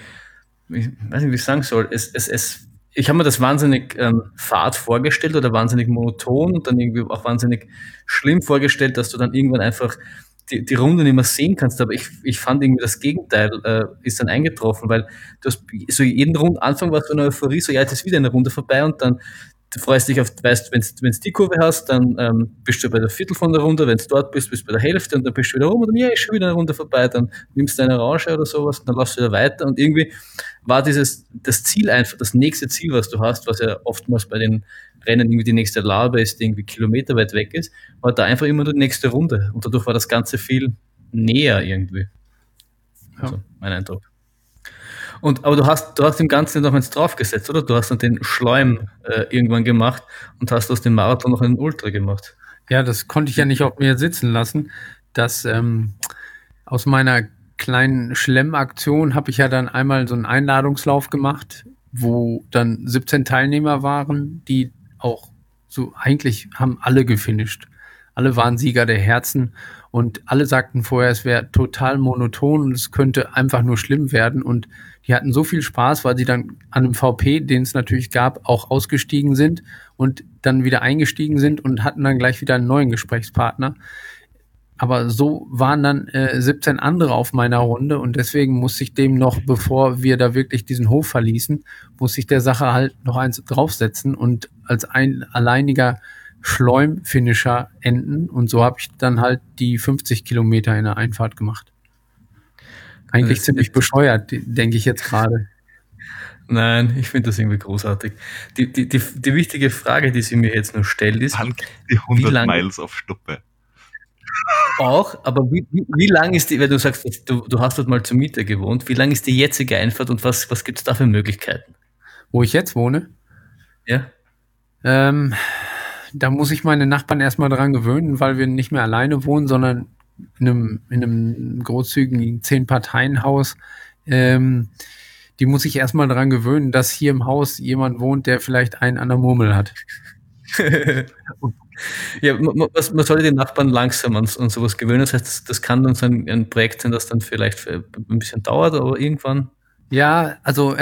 ich weiß nicht, wie ich sagen soll, es, es, es, ich habe mir das wahnsinnig ähm, fad vorgestellt oder wahnsinnig monoton und dann irgendwie auch wahnsinnig schlimm vorgestellt, dass du dann irgendwann einfach die, die Runde nicht mehr sehen kannst. Aber ich, ich fand irgendwie das Gegenteil äh, ist dann eingetroffen, weil du hast so jeden Rund Anfang war so eine Euphorie, so ja, jetzt ist wieder eine Runde vorbei und dann du freust dich auf, weißt, wenn du die Kurve hast, dann ähm, bist du bei der Viertel von der Runde, wenn du dort bist, bist du bei der Hälfte und dann bist du wieder rum und dann, ja, ist schon wieder eine Runde vorbei, dann nimmst du eine Orange oder sowas und dann laufst du wieder weiter und irgendwie war dieses, das Ziel einfach, das nächste Ziel, was du hast, was ja oftmals bei den Rennen irgendwie die nächste Labe ist, die irgendwie Kilometer weit weg ist, war da einfach immer nur die nächste Runde und dadurch war das Ganze viel näher irgendwie. Also, ja. mein Eindruck. Und, aber du hast, du hast dem Ganzen noch eins draufgesetzt, oder? Du hast dann den Schleim äh, irgendwann gemacht und hast aus dem Marathon noch einen Ultra gemacht. Ja, das konnte ich ja nicht auf mir sitzen lassen. dass ähm, aus meiner kleinen Schlemmaktion habe ich ja dann einmal so einen Einladungslauf gemacht, wo dann 17 Teilnehmer waren, die auch so eigentlich haben alle gefinisht. Alle waren Sieger der Herzen und alle sagten vorher, es wäre total monoton und es könnte einfach nur schlimm werden. Und die hatten so viel Spaß, weil sie dann an einem VP, den es natürlich gab, auch ausgestiegen sind und dann wieder eingestiegen sind und hatten dann gleich wieder einen neuen Gesprächspartner. Aber so waren dann äh, 17 andere auf meiner Runde und deswegen muss ich dem noch, bevor wir da wirklich diesen Hof verließen, muss ich der Sache halt noch eins draufsetzen und als ein alleiniger Schleum-Finisher enden. Und so habe ich dann halt die 50 Kilometer in der Einfahrt gemacht. Eigentlich ziemlich bescheuert, denke ich jetzt gerade. Nein, ich finde das irgendwie großartig. Die, die, die, die wichtige Frage, die sie mir jetzt nur stellt, ist: Wann die 100 lang, Miles auf Stoppe? Auch, aber wie, wie, wie lang ist die, wenn du sagst, du, du hast dort mal zur Miete gewohnt, wie lang ist die jetzige Einfahrt und was, was gibt es da für Möglichkeiten? Wo ich jetzt wohne? Ja. Ähm, da muss ich meine Nachbarn erstmal dran gewöhnen, weil wir nicht mehr alleine wohnen, sondern in einem, in einem großzügigen Zehn-Parteien-Haus. Ähm, die muss ich erstmal dran gewöhnen, dass hier im Haus jemand wohnt, der vielleicht einen an der Murmel hat. ja, man, man sollte den Nachbarn langsam an, an sowas gewöhnen. Das heißt, das, das kann dann so ein, ein, Projekt sein, das dann vielleicht ein bisschen dauert, aber irgendwann. Ja, also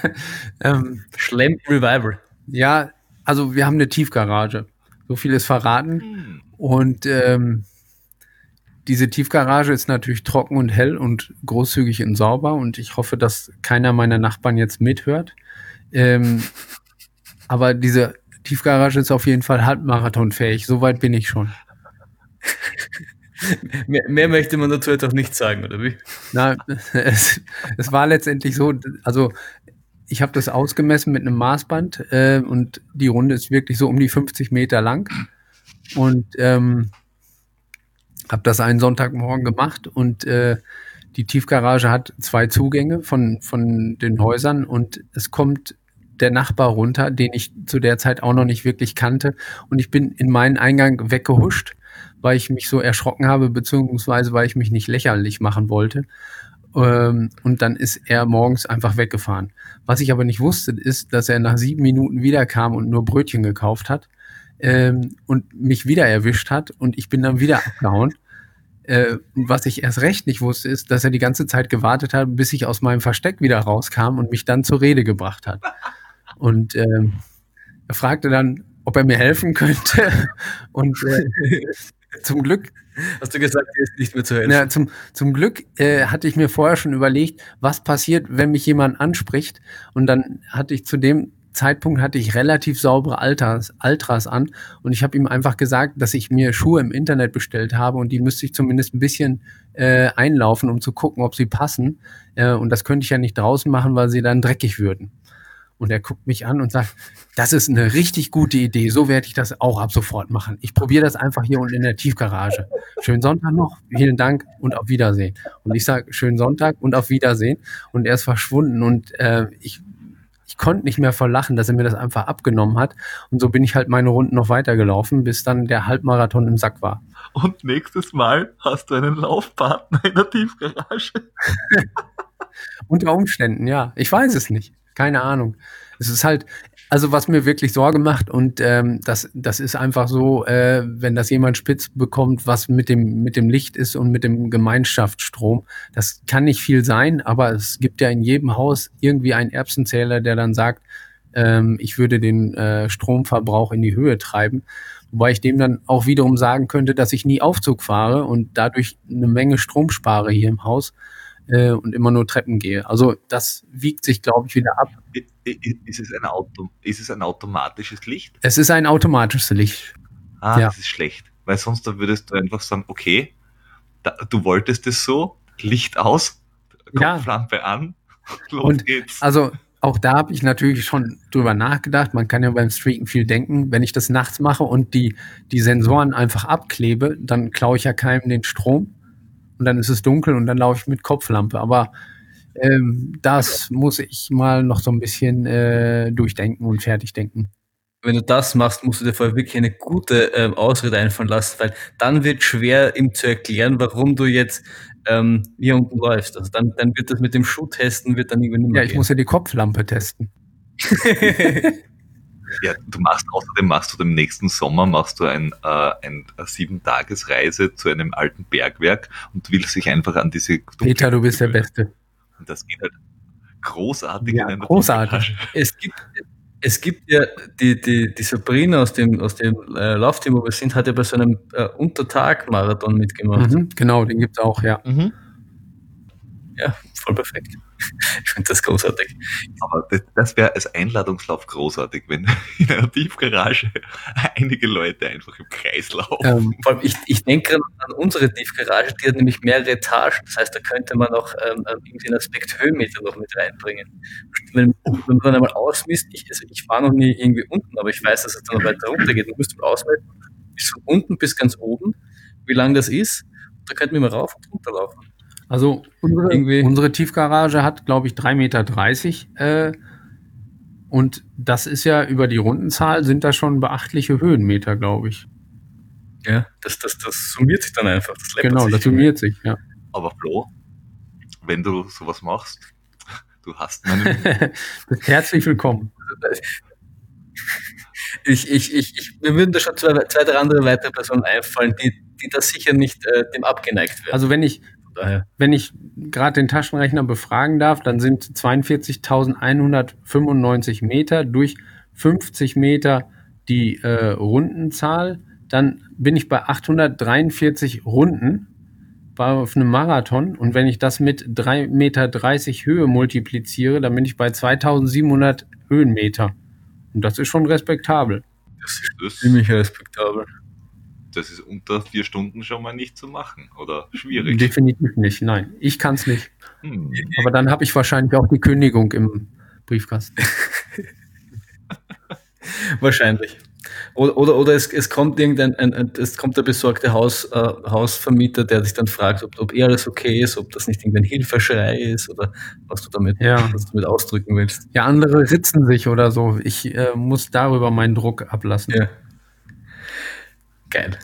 ähm, Schlemm Revival. Ja, also wir haben eine Tiefgarage. So viel ist verraten. Hm. Und ähm, diese Tiefgarage ist natürlich trocken und hell und großzügig und sauber. Und ich hoffe, dass keiner meiner Nachbarn jetzt mithört. Ähm, aber diese Tiefgarage ist auf jeden Fall halbmarathonfähig. Soweit bin ich schon. mehr, mehr, möchte man dazu jetzt auch nicht sagen, oder wie? Na, es, es war letztendlich so, also ich habe das ausgemessen mit einem Maßband äh, und die Runde ist wirklich so um die 50 Meter lang. Und ähm, habe das einen Sonntagmorgen gemacht und äh, die Tiefgarage hat zwei Zugänge von, von den Häusern und es kommt der Nachbar runter, den ich zu der Zeit auch noch nicht wirklich kannte. Und ich bin in meinen Eingang weggehuscht, weil ich mich so erschrocken habe, beziehungsweise weil ich mich nicht lächerlich machen wollte. Ähm, und dann ist er morgens einfach weggefahren. Was ich aber nicht wusste, ist, dass er nach sieben Minuten wiederkam und nur Brötchen gekauft hat ähm, und mich wieder erwischt hat und ich bin dann wieder abgehauen. Äh, was ich erst recht nicht wusste, ist, dass er die ganze Zeit gewartet hat, bis ich aus meinem Versteck wieder rauskam und mich dann zur Rede gebracht hat. Und ähm, er fragte dann, ob er mir helfen könnte. Und äh, zum Glück. Hast du gesagt, er ist nicht mehr zu helfen? Ja, zum, zum Glück äh, hatte ich mir vorher schon überlegt, was passiert, wenn mich jemand anspricht. Und dann hatte ich zu dem Zeitpunkt hatte ich relativ saubere Alters, Altras an und ich habe ihm einfach gesagt, dass ich mir Schuhe im Internet bestellt habe und die müsste ich zumindest ein bisschen äh, einlaufen, um zu gucken, ob sie passen. Äh, und das könnte ich ja nicht draußen machen, weil sie dann dreckig würden. Und er guckt mich an und sagt, das ist eine richtig gute Idee. So werde ich das auch ab sofort machen. Ich probiere das einfach hier unten in der Tiefgarage. Schönen Sonntag noch, vielen Dank und auf Wiedersehen. Und ich sage, schönen Sonntag und auf Wiedersehen. Und er ist verschwunden und äh, ich konnte nicht mehr vor Lachen, dass er mir das einfach abgenommen hat. Und so bin ich halt meine Runden noch weitergelaufen, bis dann der Halbmarathon im Sack war. Und nächstes Mal hast du einen Laufpartner in der Tiefgarage. Unter Umständen, ja. Ich weiß es nicht. Keine Ahnung. Es ist halt, also was mir wirklich Sorge macht und ähm, das, das ist einfach so, äh, wenn das jemand spitz bekommt, was mit dem, mit dem Licht ist und mit dem Gemeinschaftsstrom, das kann nicht viel sein, aber es gibt ja in jedem Haus irgendwie einen Erbsenzähler, der dann sagt, ähm, ich würde den äh, Stromverbrauch in die Höhe treiben. Wobei ich dem dann auch wiederum sagen könnte, dass ich nie Aufzug fahre und dadurch eine Menge Strom spare hier im Haus äh, und immer nur Treppen gehe. Also das wiegt sich, glaube ich, wieder ab. Ist es, ein Auto, ist es ein automatisches Licht? Es ist ein automatisches Licht. Ah, ja. das ist schlecht. Weil sonst würdest du einfach sagen, okay, da, du wolltest es so, Licht aus, Kopflampe ja. an, los und geht's. Also auch da habe ich natürlich schon drüber nachgedacht. Man kann ja beim Streaken viel denken. Wenn ich das nachts mache und die, die Sensoren einfach abklebe, dann klaue ich ja keinem den Strom und dann ist es dunkel und dann laufe ich mit Kopflampe. Aber ähm, das muss ich mal noch so ein bisschen äh, durchdenken und fertig denken. Wenn du das machst, musst du dir vorher wirklich eine gute ähm, Ausrede einfallen lassen, weil dann wird schwer, ihm zu erklären, warum du jetzt ähm, hier unten läufst. Also dann, dann wird das mit dem Schuh-Testen wird dann irgendwie nicht mehr Ja, ich gehen. muss ja die Kopflampe testen. Ja, du machst außerdem machst du im nächsten Sommer machst du ein, äh, ein eine sieben Tagesreise zu einem alten Bergwerk und willst dich einfach an diese Peter, du bist der Beste. Und das geht halt großartig. Ja, großartig. Es gibt, es gibt ja die, die, die Sabrina aus dem, aus dem äh, Laufteam, wo wir sind, hat ja bei so einem äh, Untertag-Marathon mitgemacht. Mhm, genau, den gibt es auch, ja. Mhm ja, voll perfekt. Ich finde das großartig. Aber das, das wäre als Einladungslauf großartig, wenn in einer Tiefgarage einige Leute einfach im Kreis laufen. Ähm, vor allem, ich, ich denke an unsere Tiefgarage, die hat nämlich mehrere Etagen. Das heißt, da könnte man auch ähm, ähm irgendwie einen Aspekt Höhenmeter noch mit reinbringen. Wenn, wenn man dann einmal ausmisst, ich, also ich war noch nie irgendwie unten, aber ich weiß, dass es dann noch weiter runter geht. Du musst mal ausmessen, bis von unten bis ganz oben, wie lang das ist. Da könnten wir mal rauf und runter laufen. Also unsere, unsere Tiefgarage hat, glaube ich, 3,30 Meter. Äh, und das ist ja über die Rundenzahl sind da schon beachtliche Höhenmeter, glaube ich. Ja, das, das, das summiert sich dann einfach. Das genau, das summiert sich, ja. Aber Flo, wenn du sowas machst, du hast meinen. Herzlich willkommen. Ich, ich, ich, ich, mir würden da schon zwei, zwei, drei andere weitere Personen einfallen, die, die da sicher nicht äh, dem abgeneigt werden. Also wenn ich, daher. Wenn ich gerade den Taschenrechner befragen darf, dann sind 42.195 Meter durch 50 Meter die äh, Rundenzahl. Dann bin ich bei 843 Runden auf einem Marathon. Und wenn ich das mit 3,30 Meter Höhe multipliziere, dann bin ich bei 2700 Höhenmeter. Und das ist schon respektabel. Das ist ziemlich respektabel. Das ist unter vier Stunden schon mal nicht zu machen oder schwierig. Definitiv nicht, nein. Ich kann es nicht. Hm. Aber dann habe ich wahrscheinlich auch die Kündigung im Briefkasten. wahrscheinlich. Oder, oder, oder es, es kommt irgendein ein, ein, es kommt der besorgte Haus, äh, Hausvermieter, der sich dann fragt, ob, ob eh alles okay ist, ob das nicht irgendein Hilfeschrei ist oder was du damit, ja. was du damit ausdrücken willst. Ja, andere ritzen sich oder so. Ich äh, muss darüber meinen Druck ablassen. Ja. Geil.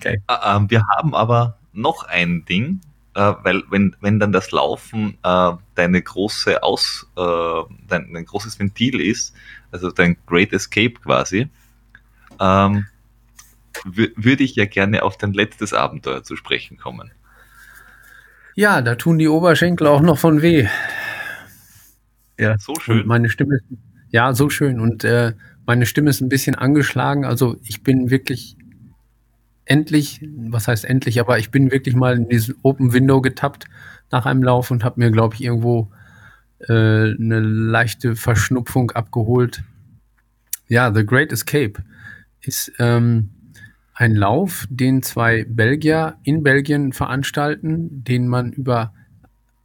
Geil. Äh, äh, wir haben aber noch ein Ding, äh, weil wenn, wenn dann das Laufen äh, deine große Aus, äh, dein, dein großes Ventil ist, also dein Great Escape quasi, ähm, würde ich ja gerne auf dein letztes Abenteuer zu sprechen kommen. Ja, da tun die Oberschenkel auch noch von weh. Ja, so schön. Und meine Stimme ja, so schön. Und äh, meine Stimme ist ein bisschen angeschlagen. Also ich bin wirklich endlich, was heißt endlich, aber ich bin wirklich mal in diesen Open Window getappt nach einem Lauf und habe mir, glaube ich, irgendwo äh, eine leichte Verschnupfung abgeholt. Ja, The Great Escape ist ähm, ein Lauf, den zwei Belgier in Belgien veranstalten, den man über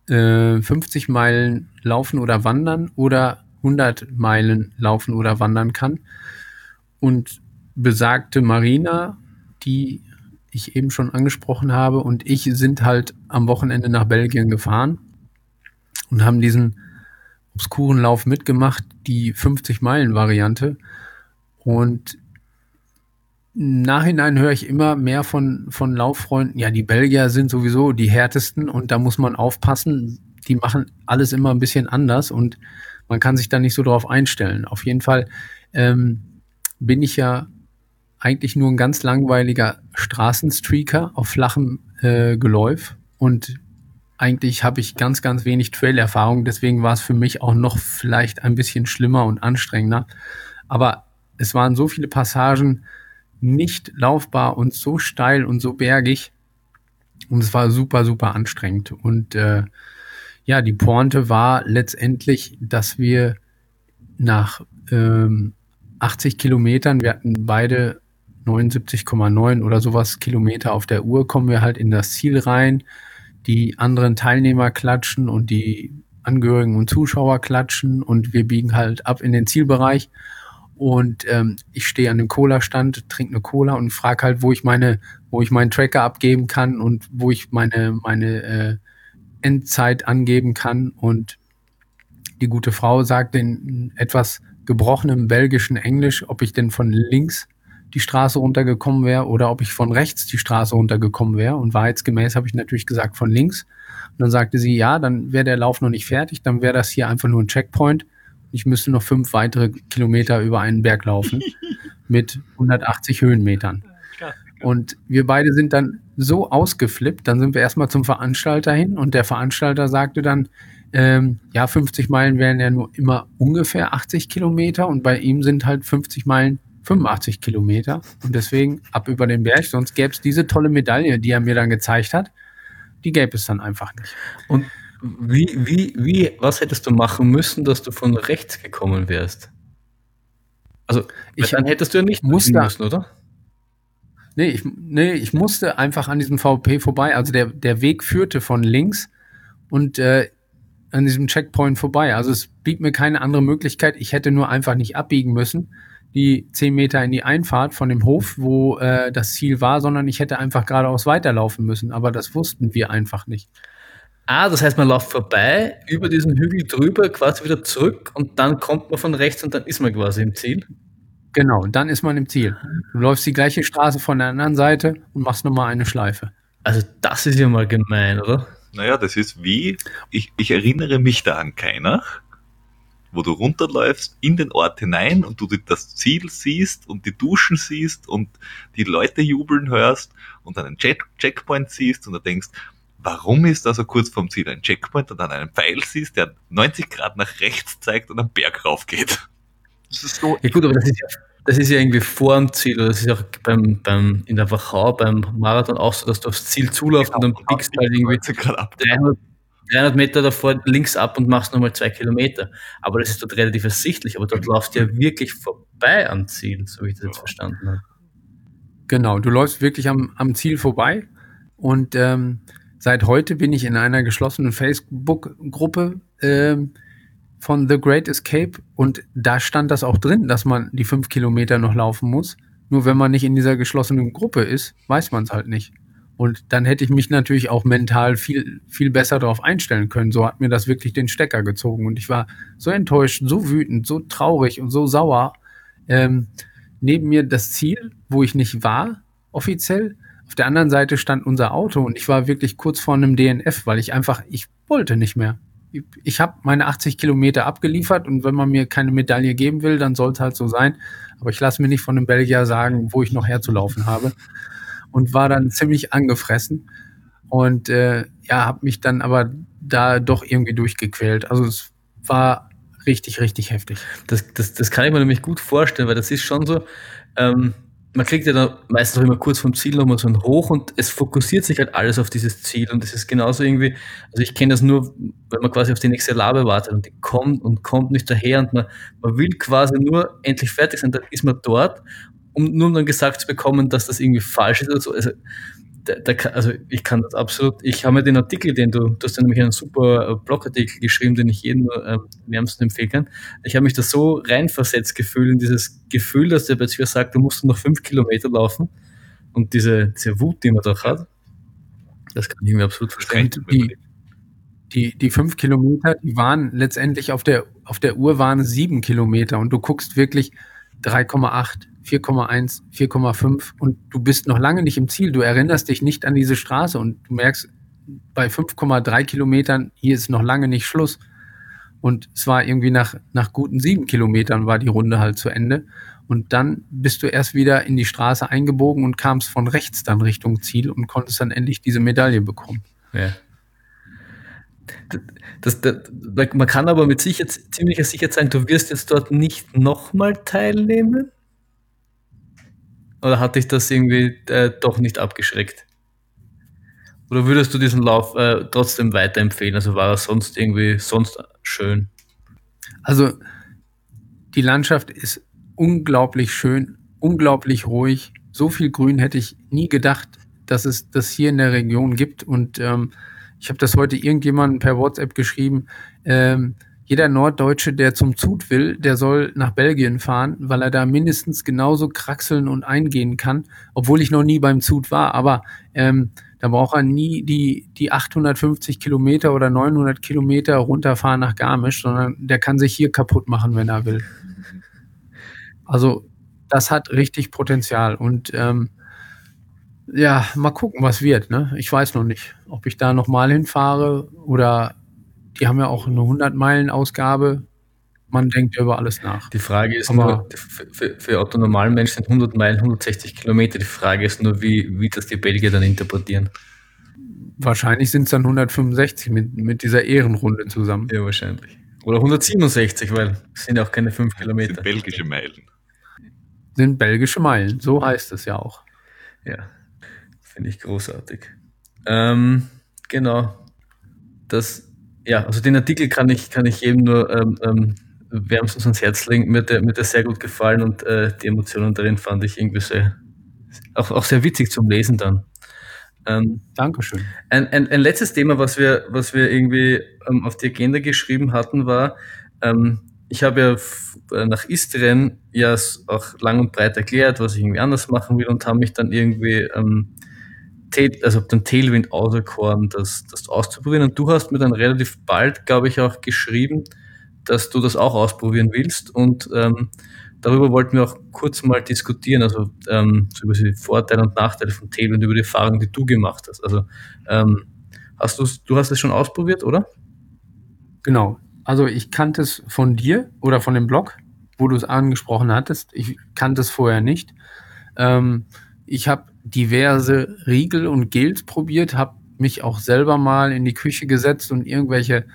äh, 50 Meilen laufen oder wandern oder 100 Meilen laufen oder wandern kann. Und besagte Marina die ich eben schon angesprochen habe, und ich sind halt am Wochenende nach Belgien gefahren und haben diesen obskuren Lauf mitgemacht, die 50-Meilen-Variante. Und im Nachhinein höre ich immer mehr von, von Lauffreunden, ja, die Belgier sind sowieso die härtesten und da muss man aufpassen. Die machen alles immer ein bisschen anders und man kann sich da nicht so drauf einstellen. Auf jeden Fall ähm, bin ich ja eigentlich nur ein ganz langweiliger Straßenstreaker auf flachem äh, Geläuf und eigentlich habe ich ganz, ganz wenig Trail-Erfahrung, deswegen war es für mich auch noch vielleicht ein bisschen schlimmer und anstrengender. Aber es waren so viele Passagen nicht laufbar und so steil und so bergig und es war super, super anstrengend. Und äh, ja, die Pointe war letztendlich, dass wir nach ähm, 80 Kilometern, wir hatten beide 79,9 oder sowas Kilometer auf der Uhr kommen wir halt in das Ziel rein. Die anderen Teilnehmer klatschen und die Angehörigen und Zuschauer klatschen und wir biegen halt ab in den Zielbereich. Und ähm, ich stehe an dem Cola-Stand, trinke eine Cola und frage halt, wo ich meine, wo ich meinen Tracker abgeben kann und wo ich meine, meine äh, Endzeit angeben kann. Und die gute Frau sagt in etwas gebrochenem belgischen Englisch, ob ich denn von links die Straße runtergekommen wäre oder ob ich von rechts die Straße runtergekommen wäre. Und wahrheitsgemäß habe ich natürlich gesagt von links. Und dann sagte sie, ja, dann wäre der Lauf noch nicht fertig, dann wäre das hier einfach nur ein Checkpoint. Ich müsste noch fünf weitere Kilometer über einen Berg laufen mit 180 Höhenmetern. Und wir beide sind dann so ausgeflippt, dann sind wir erstmal zum Veranstalter hin und der Veranstalter sagte dann, ähm, ja, 50 Meilen wären ja nur immer ungefähr 80 Kilometer und bei ihm sind halt 50 Meilen 85 Kilometer und deswegen ab über den Berg. Sonst gäbe es diese tolle Medaille, die er mir dann gezeigt hat, die gäbe es dann einfach nicht. Und wie, wie, wie, was hättest du machen müssen, dass du von rechts gekommen wärst? Also, ich, dann hättest du ja nicht musste, müssen, oder? Nee ich, nee, ich musste einfach an diesem VP vorbei. Also der, der Weg führte von links und äh, an diesem Checkpoint vorbei. Also es blieb mir keine andere Möglichkeit. Ich hätte nur einfach nicht abbiegen müssen die zehn Meter in die Einfahrt von dem Hof, wo äh, das Ziel war, sondern ich hätte einfach geradeaus weiterlaufen müssen. Aber das wussten wir einfach nicht. Ah, das heißt, man läuft vorbei, über diesen Hügel drüber, quasi wieder zurück und dann kommt man von rechts und dann ist man quasi im Ziel. Genau, dann ist man im Ziel. Du läufst die gleiche Straße von der anderen Seite und machst nochmal eine Schleife. Also das ist ja mal gemein, oder? Naja, das ist wie, ich, ich erinnere mich da an keiner, wo du runterläufst in den Ort hinein und du das Ziel siehst und die Duschen siehst und die Leute jubeln hörst und dann einen Check Checkpoint siehst und du denkst, warum ist da so kurz vorm Ziel ein Checkpoint und dann einen Pfeil siehst, der 90 Grad nach rechts zeigt und am Berg rauf geht. Das ist so. Ja gut, aber das ist ja, das ist ja irgendwie vor dem Ziel. Das ist ja auch beim, beim, in der Wachau, beim Marathon auch so, dass du aufs Ziel zulaufst genau, und dann biegst halt irgendwie 300, 300 Meter davor links ab und machst nochmal zwei Kilometer. Aber das ist dort relativ ersichtlich. Aber dort läufst du ja wirklich vorbei am Ziel, so wie ich das jetzt verstanden habe. Genau, du läufst wirklich am, am Ziel vorbei. Und ähm, seit heute bin ich in einer geschlossenen Facebook-Gruppe ähm, von The Great Escape und da stand das auch drin, dass man die fünf Kilometer noch laufen muss. Nur wenn man nicht in dieser geschlossenen Gruppe ist, weiß man es halt nicht. Und dann hätte ich mich natürlich auch mental viel, viel besser darauf einstellen können. So hat mir das wirklich den Stecker gezogen. Und ich war so enttäuscht, so wütend, so traurig und so sauer. Ähm, neben mir das Ziel, wo ich nicht war, offiziell. Auf der anderen Seite stand unser Auto und ich war wirklich kurz vor einem DNF, weil ich einfach, ich wollte nicht mehr. Ich, ich habe meine 80 Kilometer abgeliefert und wenn man mir keine Medaille geben will, dann soll es halt so sein. Aber ich lasse mir nicht von einem Belgier sagen, wo ich noch herzulaufen habe und war dann ziemlich angefressen und äh, ja, habe mich dann aber da doch irgendwie durchgequält. Also es war richtig, richtig heftig. Das, das, das kann ich mir nämlich gut vorstellen, weil das ist schon so, ähm, man kriegt ja dann meistens auch immer kurz vom Ziel nochmal so ein Hoch und es fokussiert sich halt alles auf dieses Ziel und das ist genauso irgendwie, also ich kenne das nur, wenn man quasi auf die nächste Labe wartet und die kommt und kommt nicht daher und man, man will quasi nur endlich fertig sein, dann ist man dort um nur um dann gesagt zu bekommen, dass das irgendwie falsch ist oder so. Also, da, da, also ich kann das absolut, ich habe mir den Artikel, den du, du hast ja nämlich einen super äh, Blogartikel geschrieben, den ich jedem äh, wärmstens empfehlen kann. Ich habe mich da so reinversetzt gefühlt in dieses Gefühl, dass der plötzlich sagt, du musst noch fünf Kilometer laufen und diese, diese Wut, die man doch hat, das kann ich mir absolut verstehen. Die, die, die fünf Kilometer, die waren letztendlich auf der, auf der Uhr waren sieben Kilometer und du guckst wirklich 3,8, 4,1, 4,5 und du bist noch lange nicht im Ziel. Du erinnerst dich nicht an diese Straße und du merkst, bei 5,3 Kilometern, hier ist noch lange nicht Schluss. Und es war irgendwie nach, nach guten sieben Kilometern war die Runde halt zu Ende. Und dann bist du erst wieder in die Straße eingebogen und kamst von rechts dann Richtung Ziel und konntest dann endlich diese Medaille bekommen. Ja. Das, das, man kann aber mit sicher, ziemlicher Sicherheit sagen, du wirst jetzt dort nicht nochmal teilnehmen? Oder hat dich das irgendwie äh, doch nicht abgeschreckt? Oder würdest du diesen Lauf äh, trotzdem weiterempfehlen? Also war er sonst irgendwie sonst schön? Also die Landschaft ist unglaublich schön, unglaublich ruhig. So viel Grün hätte ich nie gedacht, dass es das hier in der Region gibt. Und ähm, ich habe das heute irgendjemandem per WhatsApp geschrieben. Ähm, jeder Norddeutsche, der zum Zut will, der soll nach Belgien fahren, weil er da mindestens genauso kraxeln und eingehen kann, obwohl ich noch nie beim Zut war. Aber ähm, da braucht er nie die, die 850 Kilometer oder 900 Kilometer runterfahren nach Garmisch, sondern der kann sich hier kaputt machen, wenn er will. Also das hat richtig Potenzial und ähm, ja, mal gucken, was wird. Ne? Ich weiß noch nicht, ob ich da nochmal hinfahre oder die haben ja auch eine 100-Meilen-Ausgabe. Man denkt ja über alles nach. Die Frage ist Aber nur, für, für, für Otto normalen Menschen sind 100 Meilen 160 Kilometer. Die Frage ist nur, wie, wie das die Belgier dann interpretieren. Wahrscheinlich sind es dann 165 mit, mit dieser Ehrenrunde zusammen. Ja, wahrscheinlich. Oder 167, weil es sind ja auch keine 5 Kilometer. Sind belgische Meilen. Sind belgische Meilen, so heißt es ja auch. Ja, finde ich großartig. Ähm, genau. Das ja, also den Artikel kann ich, kann ich jedem nur ähm, ähm, wärmstens ans Herz legen. Mir hat der, mir hat der sehr gut gefallen und äh, die Emotionen darin fand ich irgendwie sehr, auch, auch sehr witzig zum Lesen dann. Ähm, Dankeschön. Ein, ein, ein letztes Thema, was wir, was wir irgendwie ähm, auf die Agenda geschrieben hatten, war, ähm, ich habe ja äh, nach Istrien ja auch lang und breit erklärt, was ich irgendwie anders machen will und habe mich dann irgendwie ähm, also den Tailwind auserkoren, das, das auszuprobieren. Und du hast mir dann relativ bald, glaube ich, auch geschrieben, dass du das auch ausprobieren willst. Und ähm, darüber wollten wir auch kurz mal diskutieren, also ähm, so über die Vorteile und Nachteile von Tailwind, über die Erfahrungen, die du gemacht hast. Also ähm, hast du du hast es schon ausprobiert, oder? Genau. Also ich kannte es von dir oder von dem Blog, wo du es angesprochen hattest. Ich kannte es vorher nicht. Ähm, ich habe diverse Riegel und Gels probiert, habe mich auch selber mal in die Küche gesetzt und irgendwelche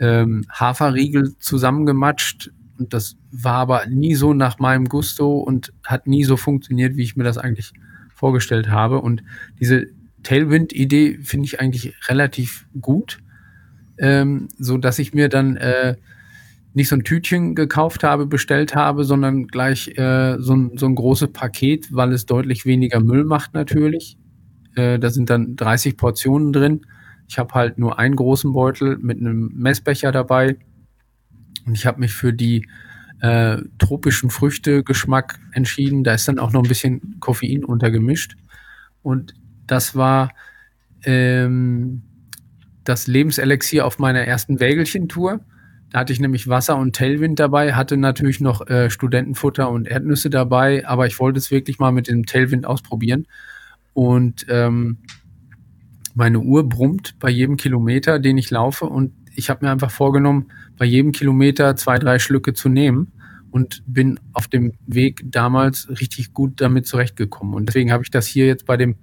ähm, Haferriegel zusammengematscht. Und das war aber nie so nach meinem Gusto und hat nie so funktioniert, wie ich mir das eigentlich vorgestellt habe. Und diese Tailwind-Idee finde ich eigentlich relativ gut, ähm, so dass ich mir dann äh, nicht so ein Tütchen gekauft habe, bestellt habe, sondern gleich äh, so, ein, so ein großes Paket, weil es deutlich weniger Müll macht natürlich. Äh, da sind dann 30 Portionen drin. Ich habe halt nur einen großen Beutel mit einem Messbecher dabei. Und ich habe mich für die äh, tropischen Früchte-Geschmack entschieden. Da ist dann auch noch ein bisschen Koffein untergemischt. Und das war ähm, das Lebenselixier auf meiner ersten Wägelchen-Tour. Hatte ich nämlich Wasser und Tailwind dabei, hatte natürlich noch äh, Studentenfutter und Erdnüsse dabei, aber ich wollte es wirklich mal mit dem Tailwind ausprobieren. Und ähm, meine Uhr brummt bei jedem Kilometer, den ich laufe. Und ich habe mir einfach vorgenommen, bei jedem Kilometer zwei, drei Schlücke zu nehmen und bin auf dem Weg damals richtig gut damit zurechtgekommen. Und deswegen habe ich das hier jetzt bei dem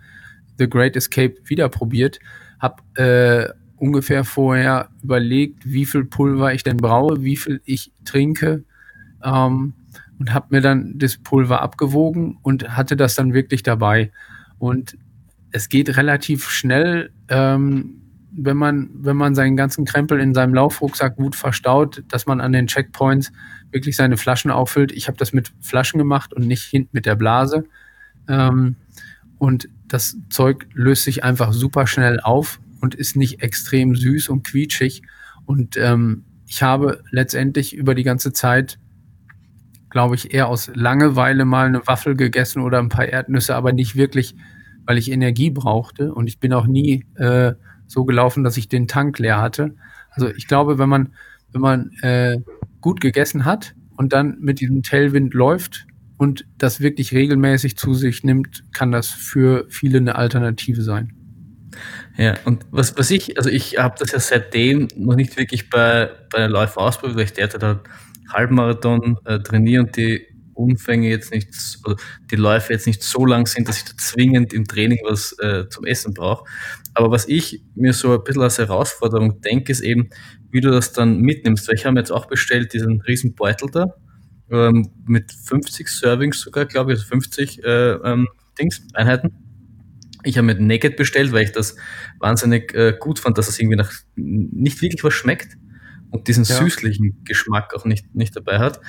The Great Escape wieder probiert, habe äh, ungefähr vorher überlegt, wie viel Pulver ich denn brauche, wie viel ich trinke ähm, und habe mir dann das Pulver abgewogen und hatte das dann wirklich dabei. Und es geht relativ schnell, ähm, wenn man, wenn man seinen ganzen Krempel in seinem Laufrucksack gut verstaut, dass man an den Checkpoints wirklich seine Flaschen auffüllt. Ich habe das mit Flaschen gemacht und nicht hinten mit der Blase. Ähm, und das Zeug löst sich einfach super schnell auf und ist nicht extrem süß und quietschig. Und ähm, ich habe letztendlich über die ganze Zeit, glaube ich, eher aus Langeweile mal eine Waffel gegessen oder ein paar Erdnüsse, aber nicht wirklich, weil ich Energie brauchte. Und ich bin auch nie äh, so gelaufen, dass ich den Tank leer hatte. Also ich glaube, wenn man, wenn man äh, gut gegessen hat und dann mit diesem Tailwind läuft und das wirklich regelmäßig zu sich nimmt, kann das für viele eine Alternative sein. Ja, und was, was ich, also ich habe das ja seitdem noch nicht wirklich bei, bei Läufen ausprobiert, weil ich derzeit halt Halbmarathon äh, trainiere und die Umfänge jetzt nicht, also die Läufe jetzt nicht so lang sind, dass ich da zwingend im Training was äh, zum Essen brauche. Aber was ich mir so ein bisschen als Herausforderung denke, ist eben, wie du das dann mitnimmst. Weil ich habe jetzt auch bestellt diesen riesen Beutel da ähm, mit 50 Servings sogar, glaube ich, also 50 äh, ähm, Dings, Einheiten. Ich habe mir Naked bestellt, weil ich das wahnsinnig äh, gut fand, dass es irgendwie nach nicht wirklich was schmeckt und diesen ja. süßlichen Geschmack auch nicht, nicht dabei hat.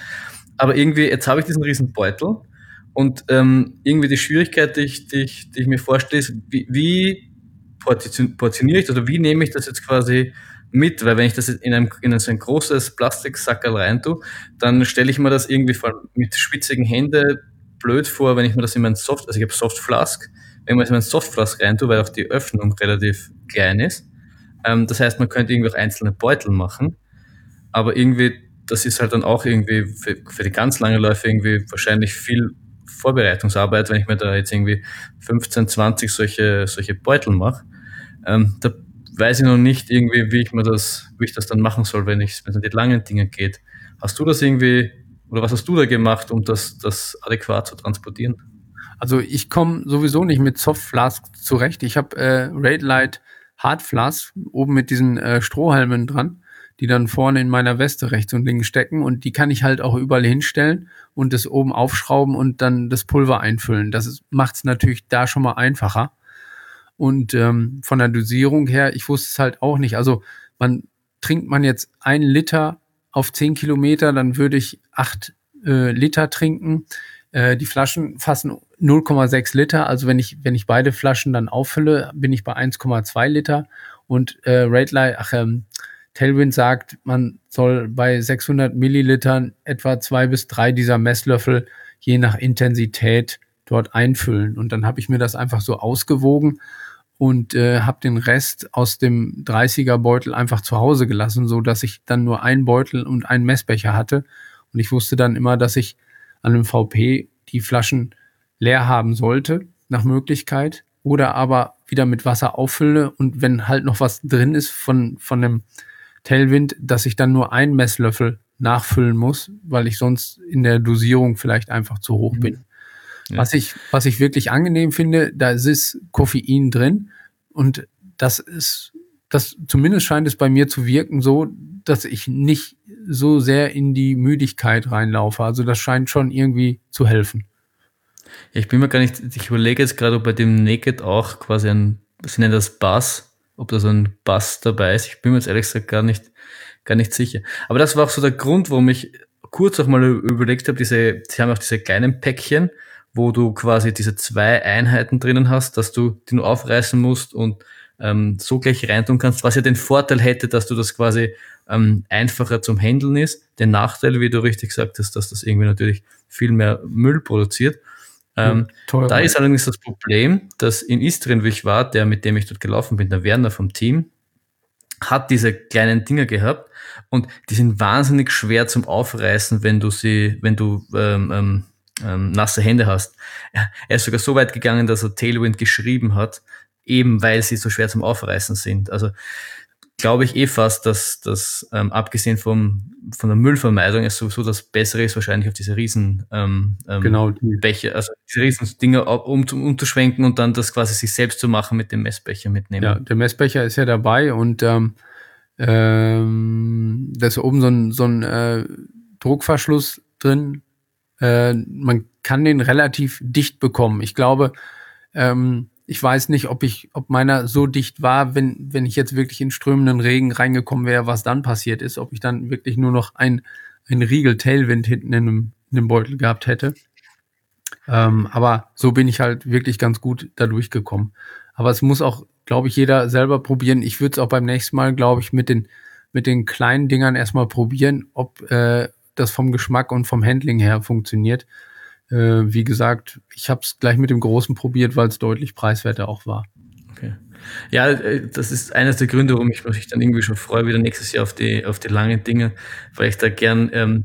Aber irgendwie, jetzt habe ich diesen riesen Beutel und ähm, irgendwie die Schwierigkeit, die ich, die ich, die ich mir vorstelle, ist, wie, wie portioniere ich das oder wie nehme ich das jetzt quasi mit, weil wenn ich das in, einem, in so ein großes Plastiksackerl rein tue, dann stelle ich mir das irgendwie mit schwitzigen Händen blöd vor, wenn ich mir das in mein Soft, also ich habe Soft Flask, es in mein Soft Flask rein tue, weil auch die Öffnung relativ klein ist. Ähm, das heißt, man könnte irgendwie auch einzelne Beutel machen, aber irgendwie, das ist halt dann auch irgendwie für, für die ganz lange Läufe irgendwie wahrscheinlich viel Vorbereitungsarbeit, wenn ich mir da jetzt irgendwie 15, 20 solche, solche Beutel mache. Ähm, da weiß ich noch nicht irgendwie, wie ich mir das, wie ich das dann machen soll, wenn es um die langen Dinge geht. Hast du das irgendwie, oder was hast du da gemacht, um das, das adäquat zu transportieren? Also ich komme sowieso nicht mit Soft Flask zurecht. Ich habe äh, Raid Light Hard Flask oben mit diesen äh, Strohhalmen dran, die dann vorne in meiner Weste rechts und links stecken und die kann ich halt auch überall hinstellen und das oben aufschrauben und dann das Pulver einfüllen. Das macht es natürlich da schon mal einfacher. Und ähm, von der Dosierung her, ich wusste es halt auch nicht. Also man trinkt man jetzt ein Liter auf zehn Kilometer, dann würde ich acht äh, Liter trinken. Äh, die Flaschen fassen 0,6 Liter. Also wenn ich wenn ich beide Flaschen dann auffülle, bin ich bei 1,2 Liter. Und äh, Raidlight, ach ähm, Tailwind sagt, man soll bei 600 Millilitern etwa zwei bis drei dieser Messlöffel je nach Intensität dort einfüllen. Und dann habe ich mir das einfach so ausgewogen und äh, habe den Rest aus dem 30er Beutel einfach zu Hause gelassen, so dass ich dann nur einen Beutel und einen Messbecher hatte und ich wusste dann immer, dass ich an einem VP die Flaschen leer haben sollte nach Möglichkeit oder aber wieder mit Wasser auffülle und wenn halt noch was drin ist von von dem Tailwind, dass ich dann nur einen Messlöffel nachfüllen muss, weil ich sonst in der Dosierung vielleicht einfach zu hoch bin. Ja. Was ich, was ich wirklich angenehm finde, da ist Koffein drin und das ist, das zumindest scheint es bei mir zu wirken so, dass ich nicht so sehr in die Müdigkeit reinlaufe. Also das scheint schon irgendwie zu helfen. Ich bin mir gar nicht, ich überlege jetzt gerade, ob bei dem Naked auch quasi ein, sie nennen das Bass, ob da so ein Bass dabei ist. Ich bin mir jetzt ehrlich gesagt gar nicht, gar nicht sicher. Aber das war auch so der Grund, warum ich kurz auch mal überlegt habe, diese, sie haben auch diese kleinen Päckchen, wo du quasi diese zwei Einheiten drinnen hast, dass du die nur aufreißen musst und ähm, so gleich reintun kannst, was ja den Vorteil hätte, dass du das quasi ähm, einfacher zum Handeln ist. Den Nachteil, wie du richtig gesagt hast, dass das irgendwie natürlich viel mehr Müll produziert. Ähm, Toll, da ist allerdings das Problem, dass in Istrien, wo ich war, der, mit dem ich dort gelaufen bin, der Werner vom Team, hat diese kleinen Dinger gehabt und die sind wahnsinnig schwer zum Aufreißen, wenn du sie, wenn du ähm, ähm, ähm, nasse Hände hast. Er ist sogar so weit gegangen, dass er Tailwind geschrieben hat, eben weil sie so schwer zum Aufreißen sind. Also glaube ich eh fast, dass das ähm, abgesehen vom, von der Müllvermeidung ist sowieso das Bessere ist wahrscheinlich auf diese riesen ähm, ähm, genau. Becher, also diese riesen Dinge um, umzuschwenken und dann das quasi sich selbst zu machen mit dem Messbecher mitnehmen. Ja, der Messbecher ist ja dabei und ähm, ähm, da ist oben so ein, so ein äh, Druckverschluss drin. Äh, man kann den relativ dicht bekommen. Ich glaube, ähm, ich weiß nicht, ob ich, ob meiner so dicht war, wenn, wenn ich jetzt wirklich in strömenden Regen reingekommen wäre, was dann passiert ist, ob ich dann wirklich nur noch ein, ein Riegel Tailwind hinten in einem, in einem Beutel gehabt hätte. Ähm, aber so bin ich halt wirklich ganz gut da durchgekommen. Aber es muss auch, glaube ich, jeder selber probieren. Ich würde es auch beim nächsten Mal, glaube ich, mit den, mit den kleinen Dingern erstmal probieren, ob äh, das vom Geschmack und vom Handling her funktioniert. Äh, wie gesagt, ich habe es gleich mit dem Großen probiert, weil es deutlich preiswerter auch war. Okay. Ja, äh, das ist eines der Gründe, warum ich mich dann irgendwie schon freue, wieder nächstes Jahr auf die, auf die langen Dinge, weil ich da gern ähm,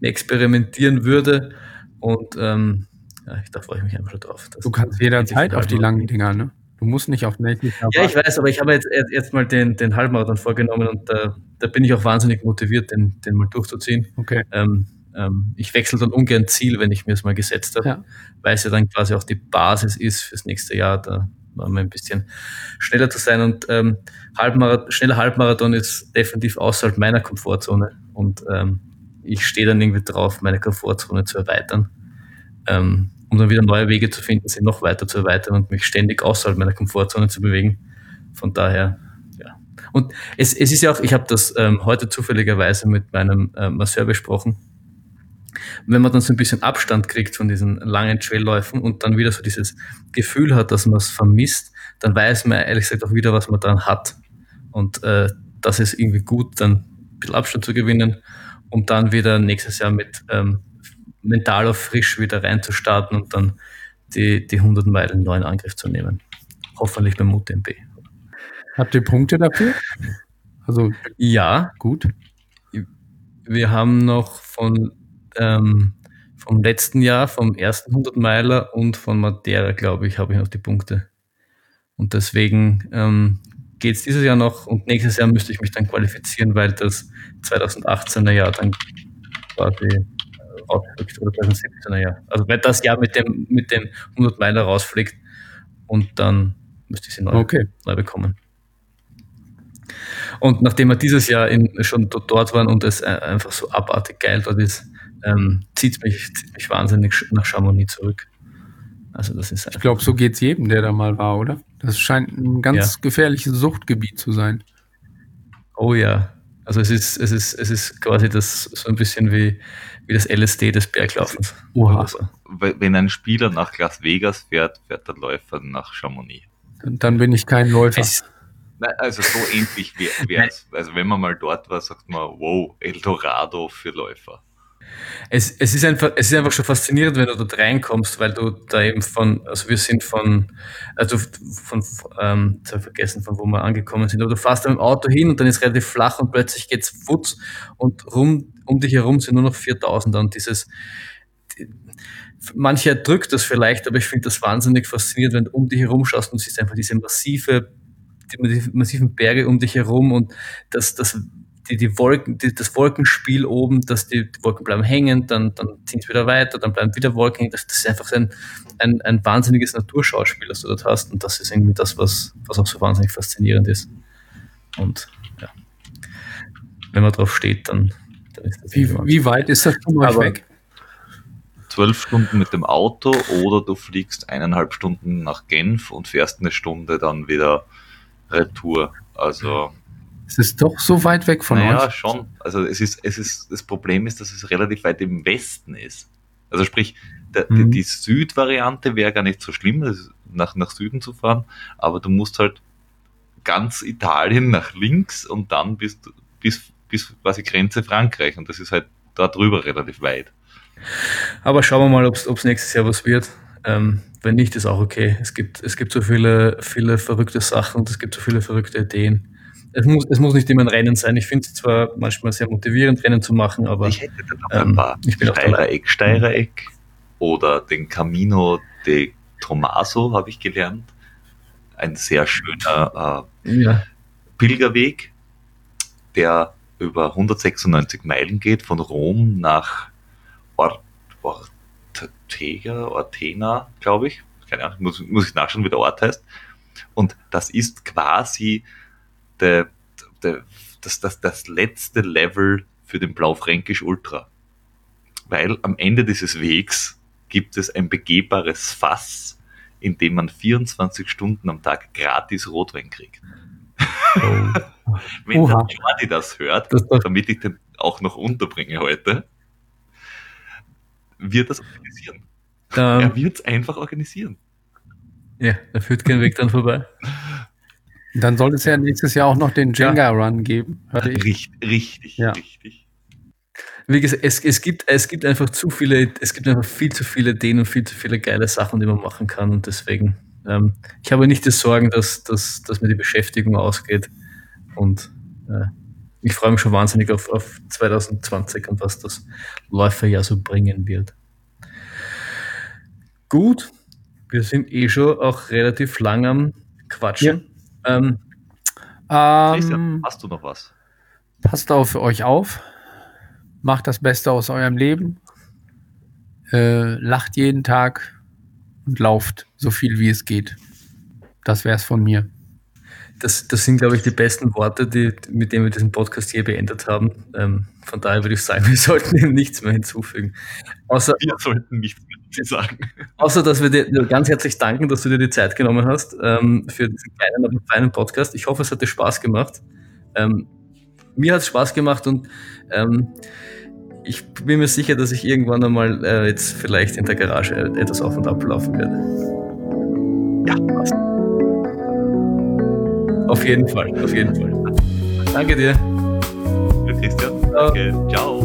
experimentieren würde. Und ähm, ja, da freue ich mich einfach schon drauf. du kannst jederzeit auf die langen Dinger, ne? Du musst nicht auf Jahr. Ja, ich weiß, aber ich habe jetzt, jetzt mal den, den Halbmarathon vorgenommen und da, da bin ich auch wahnsinnig motiviert, den, den mal durchzuziehen. Okay. Ähm, ähm, ich wechsle dann ungern Ziel, wenn ich mir es mal gesetzt habe, ja. weil es ja dann quasi auch die Basis ist fürs nächste Jahr, da mal ein bisschen schneller zu sein. Und ähm, Halbmarathon, schneller Halbmarathon ist definitiv außerhalb meiner Komfortzone. Und ähm, ich stehe dann irgendwie drauf, meine Komfortzone zu erweitern, ähm, um dann wieder neue Wege zu finden, sie noch weiter zu erweitern und mich ständig außerhalb meiner Komfortzone zu bewegen. Von daher ja. und es, es ist ja auch, ich habe das ähm, heute zufälligerweise mit meinem äh, Masseur besprochen wenn man dann so ein bisschen Abstand kriegt von diesen langen Trailläufen und dann wieder so dieses Gefühl hat, dass man es vermisst, dann weiß man ehrlich gesagt auch wieder, was man dann hat. Und äh, das ist irgendwie gut, dann ein bisschen Abstand zu gewinnen, um dann wieder nächstes Jahr mit ähm, mental auf frisch wieder reinzustarten und dann die, die 100 Meilen neuen Angriff zu nehmen. Hoffentlich beim UTMB. Habt ihr Punkte dafür? Also ja, gut. Wir haben noch von ähm, vom letzten Jahr, vom ersten 100 Meiler und von Madeira, glaube ich, habe ich noch die Punkte. Und deswegen ähm, geht es dieses Jahr noch und nächstes Jahr müsste ich mich dann qualifizieren, weil das 2018er Jahr dann quasi äh, rausfliegt oder 2017er Jahr. Also weil das Jahr mit dem, mit dem 100 Meiler rausfliegt und dann müsste ich sie neu, okay. neu bekommen. Und nachdem wir dieses Jahr schon dort waren und es einfach so abartig geil dort ist, ähm, zieht, mich, zieht mich wahnsinnig nach Chamonix zurück. Also das ist ich glaube, so geht es jedem, der da mal war, oder? Das scheint ein ganz ja. gefährliches Suchtgebiet zu sein. Oh ja. Also es ist, es ist, es ist quasi das so ein bisschen wie, wie das LSD des Berglaufens. Oha. So. Wenn ein Spieler nach Las Vegas fährt, fährt der Läufer nach Chamonix. Dann bin ich kein Läufer. Es, also so ähnlich wäre es. Also wenn man mal dort war, sagt man, wow, Eldorado für Läufer es, es, ist einfach, es ist einfach schon faszinierend, wenn du dort reinkommst, weil du da eben von, also wir sind von, also von, ähm, ich vergessen, von wo wir angekommen sind, aber du fährst mit dem Auto hin und dann ist es relativ flach und plötzlich geht's futz und rum, um dich herum sind nur noch 4000 und dieses, die, manche erdrückt das vielleicht, aber ich finde das wahnsinnig faszinierend, wenn du um dich herum schaust und siehst einfach diese massive, die massiven Berge um dich herum und das, das die, die Wolken, die, das Wolkenspiel oben, dass die, die Wolken bleiben hängen, dann, dann ziehen sie wieder weiter, dann bleiben wieder Wolken hängen. Das, das ist einfach ein, ein, ein wahnsinniges Naturschauspiel, das du dort hast. Und das ist irgendwie das, was, was auch so wahnsinnig faszinierend ist. Und ja, wenn man drauf steht, dann, dann ist das. Wie, wie weit ist das von euch weg? Zwölf Stunden mit dem Auto oder du fliegst eineinhalb Stunden nach Genf und fährst eine Stunde dann wieder Retour. Also Es ist doch so weit weg von naja, euch. schon. Also es ist, es ist, das Problem ist, dass es relativ weit im Westen ist. Also sprich, der, die, Mhm. die Südvariante wäre gar nicht so schlimm, nach, nach Süden zu fahren, aber du musst halt ganz Italien nach links und dann bis, bis, bis quasi Grenze Frankreich und das ist halt da drüber relativ weit. Aber schauen wir mal, ob es nächstes Jahr was wird. Ähm, wenn nicht, ist auch okay. Es gibt, es gibt so viele, viele verrückte Sachen und es gibt so viele verrückte Ideen. Es muss, es muss nicht immer ein Rennen sein. Ich finde es zwar manchmal sehr motivierend, Rennen zu machen, aber ich hätte dann noch ähm, ein paar ich bin. Steirereck, Steirereck oder den Camino de Tomaso habe ich gelernt. Ein sehr schöner äh, ja, Pilgerweg, der über 196 Meilen geht, von Rom nach Ort, Ortega, Ortena, glaube ich. Keine Ahnung, muss, muss ich nachschauen, wie der Ort heißt. Und das ist quasi der, der, das, das, das letzte Level für den Blaufränkisch Ultra. Weil am Ende dieses Wegs gibt es ein begehbares Fass, in dem man 24 Stunden am Tag gratis Rotwein kriegt. Wenn Oha. der Jordi das hört, Das- damit ich den auch noch unterbringe heute, wird das organisieren. da, Er wird es einfach organisieren. ja, da führt kein Weg dann vorbei. Dann soll es ja nächstes Jahr auch noch den Jenga-Run geben. hörte ich. Richtig, richtig, Ja. richtig. Wie gesagt, es, es, gibt, es gibt einfach zu viele, es gibt einfach viel zu viele Ideen und viel zu viele geile Sachen, die man machen kann. Und deswegen, ähm, ich habe nicht die Sorgen, dass, dass, dass mir die Beschäftigung ausgeht. Und äh, ich freue mich schon wahnsinnig auf, auf 2020 und was das Läuferjahr so bringen wird. Gut, wir sind eh schon auch relativ lang am Quatschen. Ähm, Ähm, hast du noch was? passt auf euch auf. Macht das Beste aus eurem Leben. Äh, lacht jeden Tag und lauft so viel wie es geht. Das wär's von mir. Das, das sind, glaube ich, die besten Worte, die, mit denen wir diesen Podcast je beendet haben. Ähm, von daher würde ich sagen, wir sollten ihm nichts mehr hinzufügen. Außer, Wir sollten nichts dazu sagen. außer, dass wir dir ganz herzlich danken, dass du dir die Zeit genommen hast ähm, für diesen kleinen, aber feinen Podcast. Ich hoffe, es hat dir Spaß gemacht. Ähm, mir hat es Spaß gemacht und ähm, ich bin mir sicher, dass ich irgendwann einmal äh, jetzt vielleicht in der Garage etwas auf und ab laufen werde. Ja, passt. Auf jeden Fall, auf jeden Fall. Danke dir. Christian, Ciao. danke. Ciao.